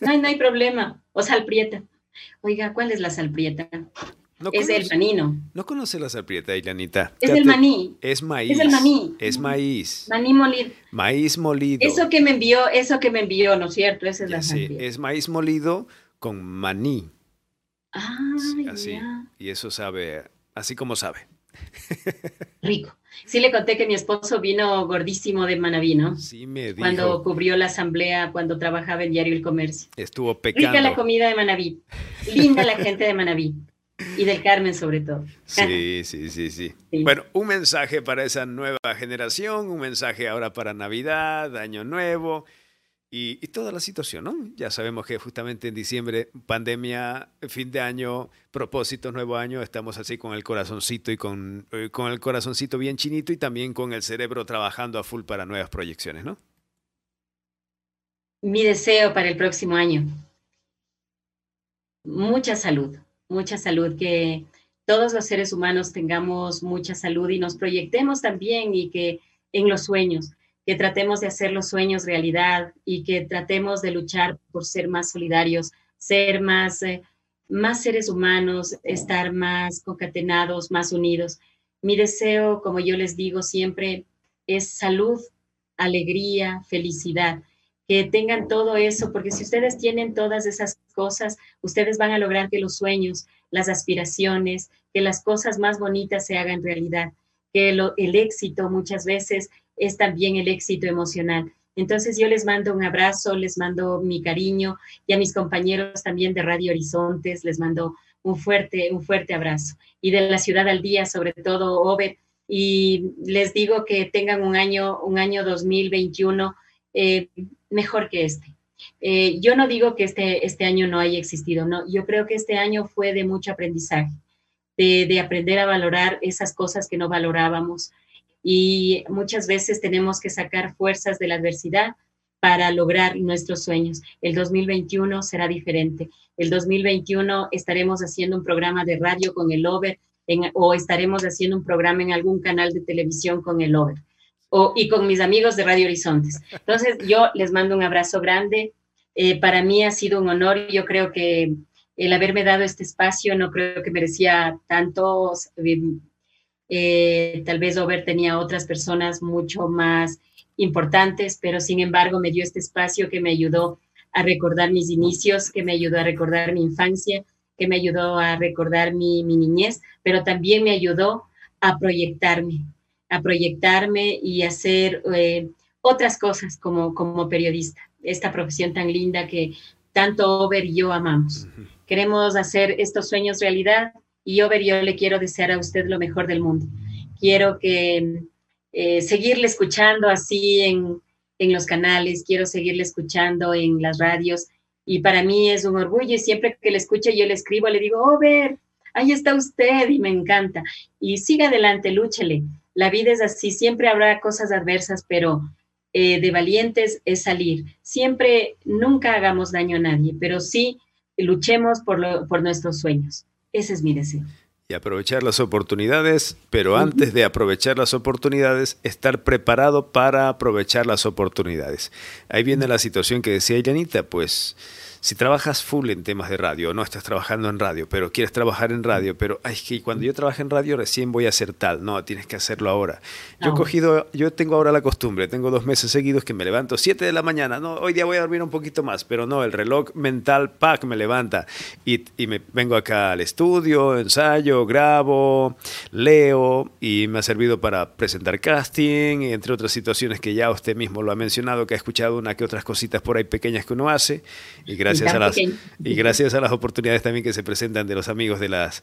No hay, no hay problema. O salprieta. Oiga, ¿cuál es la salprieta? es el manino. No conoce la salprieta, Ilanita. Es el maní. Es maíz. Es el maní. Es maíz. Maní molido. Maíz molido. Eso que me envió, eso que me envió, ¿no es cierto? Esa es la sí, es maíz molido con maní. Ah, así. Y eso sabe, así como sabe. Rico. Sí le conté que mi esposo vino gordísimo de Manaví, ¿no? Sí, me dijo. Cuando cubrió la asamblea, cuando trabajaba en Diario El Comercio. Estuvo pecando. Rica la comida de Manaví. Linda la gente de Manaví. Y del Carmen sobre todo. Sí, sí, sí, sí, Bueno, un mensaje para esa nueva generación, un mensaje ahora para Navidad, Año Nuevo. Y, toda la situación, ¿no? Ya sabemos que justamente en diciembre, pandemia, fin de año, propósitos, nuevo año, estamos así con el corazoncito y con, eh, con el corazoncito bien chinito y también con el cerebro trabajando a full para nuevas proyecciones, ¿no? Mi deseo para el próximo año. Mucha salud, mucha salud, que todos los seres humanos tengamos mucha salud y nos proyectemos también y que en los sueños que tratemos de hacer los sueños realidad y que tratemos de luchar por ser más solidarios, ser más, eh, más seres humanos, estar más concatenados, más unidos. Mi deseo, como yo les digo siempre, es salud, alegría, felicidad. Que tengan todo eso, porque si ustedes tienen todas esas cosas, ustedes van a lograr que los sueños, las aspiraciones, que las cosas más bonitas se hagan realidad, que el éxito muchas veces es también el éxito emocional. Entonces yo les mando un abrazo, les mando mi cariño y a mis compañeros también de Radio Horizontes les mando un fuerte, un fuerte abrazo. Y de la ciudad al día, sobre todo, Ober, y les digo que tengan un año, un año 2021 eh, mejor que este. Eh, yo no digo que este, este año no haya existido, no, yo creo que este año fue de mucho aprendizaje, de, de aprender a valorar esas cosas que no valorábamos, y muchas veces tenemos que sacar fuerzas de la adversidad para lograr nuestros sueños. El 2021 será diferente. El 2021 estaremos haciendo un programa de radio con el Over o estaremos haciendo un programa en algún canal de televisión con el Over o, y con mis amigos de Radio Horizontes. Entonces, yo les mando un abrazo grande. Eh, para mí ha sido un honor. Yo creo que el haberme dado este espacio no creo que merecía tantos eh, eh, tal vez Over tenía otras personas mucho más importantes, pero sin embargo me dio este espacio que me ayudó a recordar mis inicios, que me ayudó a recordar mi infancia, que me ayudó a recordar mi, niñez, pero también me ayudó a proyectarme, a proyectarme y hacer eh, otras cosas como, como periodista, esta profesión tan linda que tanto Over y yo amamos. Queremos hacer estos sueños realidad, y Over, yo le quiero desear a usted lo mejor del mundo. Quiero que eh, seguirle escuchando así en, en los canales, quiero seguirle escuchando en las radios. Y para mí es un orgullo y siempre que le escucho yo le escribo, le digo, Over, ahí está usted y me encanta. Y siga adelante, lúchele. La vida es así, siempre habrá cosas adversas, pero eh, de valientes es salir. Siempre, nunca hagamos daño a nadie, pero sí luchemos por, por nuestros sueños. Ese es mi deseo. Y aprovechar las oportunidades, pero antes de aprovechar las oportunidades, estar preparado para aprovechar las oportunidades. Ahí viene la situación que decía Ilanita, pues si trabajas full en temas de radio, no estás trabajando en radio, pero quieres trabajar en radio, pero ay, que cuando yo trabaje en radio recién voy a hacer tal, no, tienes que hacerlo ahora. Yo he cogido, yo tengo ahora la costumbre, tengo dos meses seguidos que me levanto 7 de la mañana, no, hoy día voy a dormir un poquito más, pero no, el reloj mental, pack, me levanta. Y, y me vengo acá al estudio, ensayo, grabo, leo y me ha servido para presentar casting, entre otras situaciones que ya usted mismo lo ha mencionado, que ha escuchado una que otras cositas por ahí pequeñas que uno hace y gracias y gracias a las, y gracias a las oportunidades también que se presentan de los amigos de las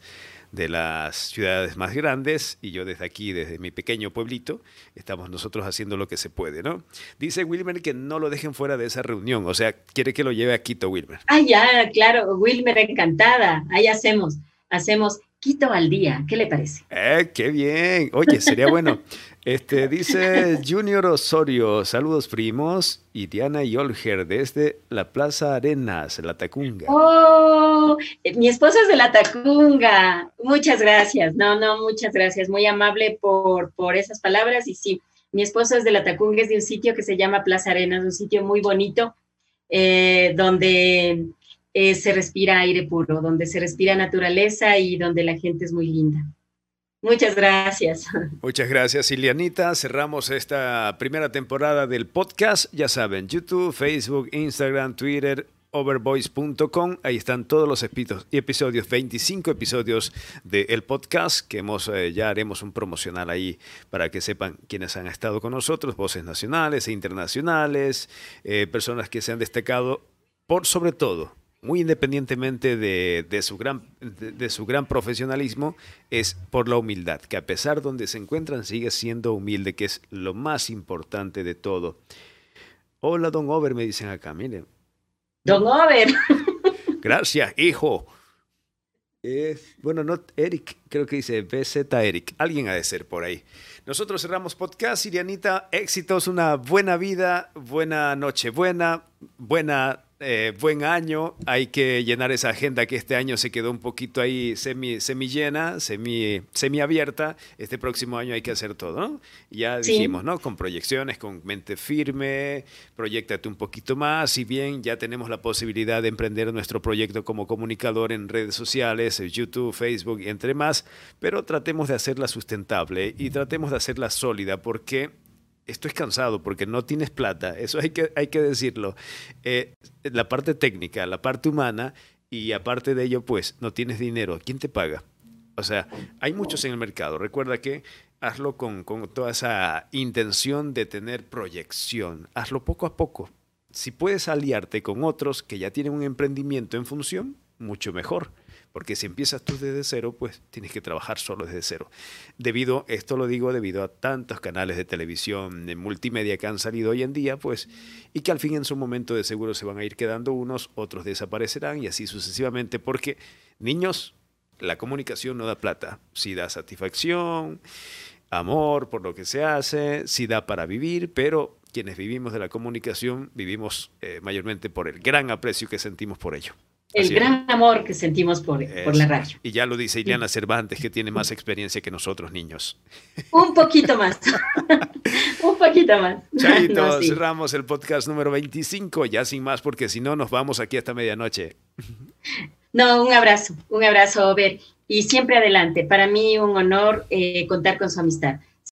de las ciudades más grandes y yo desde aquí, desde mi pequeño pueblito, estamos nosotros haciendo lo que se puede, ¿no? Dice Wilmer que no lo dejen fuera de esa reunión, o sea, quiere que lo lleve a Quito, Wilmer. Ah, ya, claro, Wilmer, encantada. Ahí hacemos, hacemos Quito al día. ¿Qué le parece? Eh, qué bien. Oye, sería bueno. [LAUGHS] Este, dice Junior Osorio, saludos primos, y Diana Yolger desde la Plaza Arenas, La Tacunga. Oh, mi esposa es de La Tacunga. Muchas gracias. No, no, muchas gracias. Muy amable por, por esas palabras. Y sí, mi esposo es de La Tacunga, es de un sitio que se llama Plaza Arenas, un sitio muy bonito, eh, donde eh, se respira aire puro, donde se respira naturaleza y donde la gente es muy linda. Muchas gracias. Muchas gracias, Ilianita. Cerramos esta primera temporada del podcast. Ya saben, YouTube, Facebook, Instagram, Twitter, overvoice.com. Ahí están todos los episodios, 25 episodios del podcast que hemos, eh, ya haremos un promocional ahí para que sepan quiénes han estado con nosotros, voces nacionales e internacionales, eh, personas que se han destacado por sobre todo muy independientemente de, su gran, de, su gran profesionalismo, es por la humildad, que a pesar donde se encuentran sigue siendo humilde, que es lo más importante de todo. Hola, don Over, me dicen acá, miren. Don Over. [LAUGHS] Gracias, hijo. bueno, no, Eric, creo que dice BZ Eric. Alguien ha de ser por ahí. Nosotros cerramos podcast, Irianita. Éxitos, una buena vida, buena noche, buena, buena eh, buen año. Hay que llenar esa agenda que este año se quedó un poquito ahí semi, semi llena, semi, semi abierta. Este próximo año hay que hacer todo, ¿no? Ya dijimos, ¿no? Con proyecciones, con mente firme, proyectate un poquito más. Si bien ya tenemos la posibilidad de emprender nuestro proyecto como comunicador en redes sociales, YouTube, Facebook y entre más, pero tratemos de hacerla sustentable y tratemos de hacerla sólida porque esto es cansado porque no tienes plata, eso hay que, hay que decirlo. Eh, la parte técnica, la parte humana y aparte de ello, pues no tienes dinero. ¿Quién te paga? O sea, hay muchos en el mercado. Recuerda que hazlo con, con toda esa intención de tener proyección. Hazlo poco a poco. Si puedes aliarte con otros que ya tienen un emprendimiento en función, mucho mejor porque si empiezas tú desde cero, pues tienes que trabajar solo desde cero. Debido, esto lo digo debido a tantos canales de televisión, de multimedia que han salido hoy en día, pues, y que al fin en su momento de seguro se van a ir quedando unos, otros desaparecerán y así sucesivamente, porque niños, la comunicación no da plata, sí da satisfacción, amor por lo que se hace, sí da para vivir, pero quienes vivimos de la comunicación vivimos eh, mayormente por el gran aprecio que sentimos por ello el gran amor que sentimos por, la radio. Y ya lo dice Ileana Cervantes, que tiene más experiencia que nosotros niños. Un poquito más. [LAUGHS] Un poquito más. Chaito, cerramos el podcast número 25, ya sin más, porque si no nos vamos aquí hasta medianoche. No, un abrazo, un abrazo, Over. Y siempre adelante. Para mí un honor eh, contar con su amistad.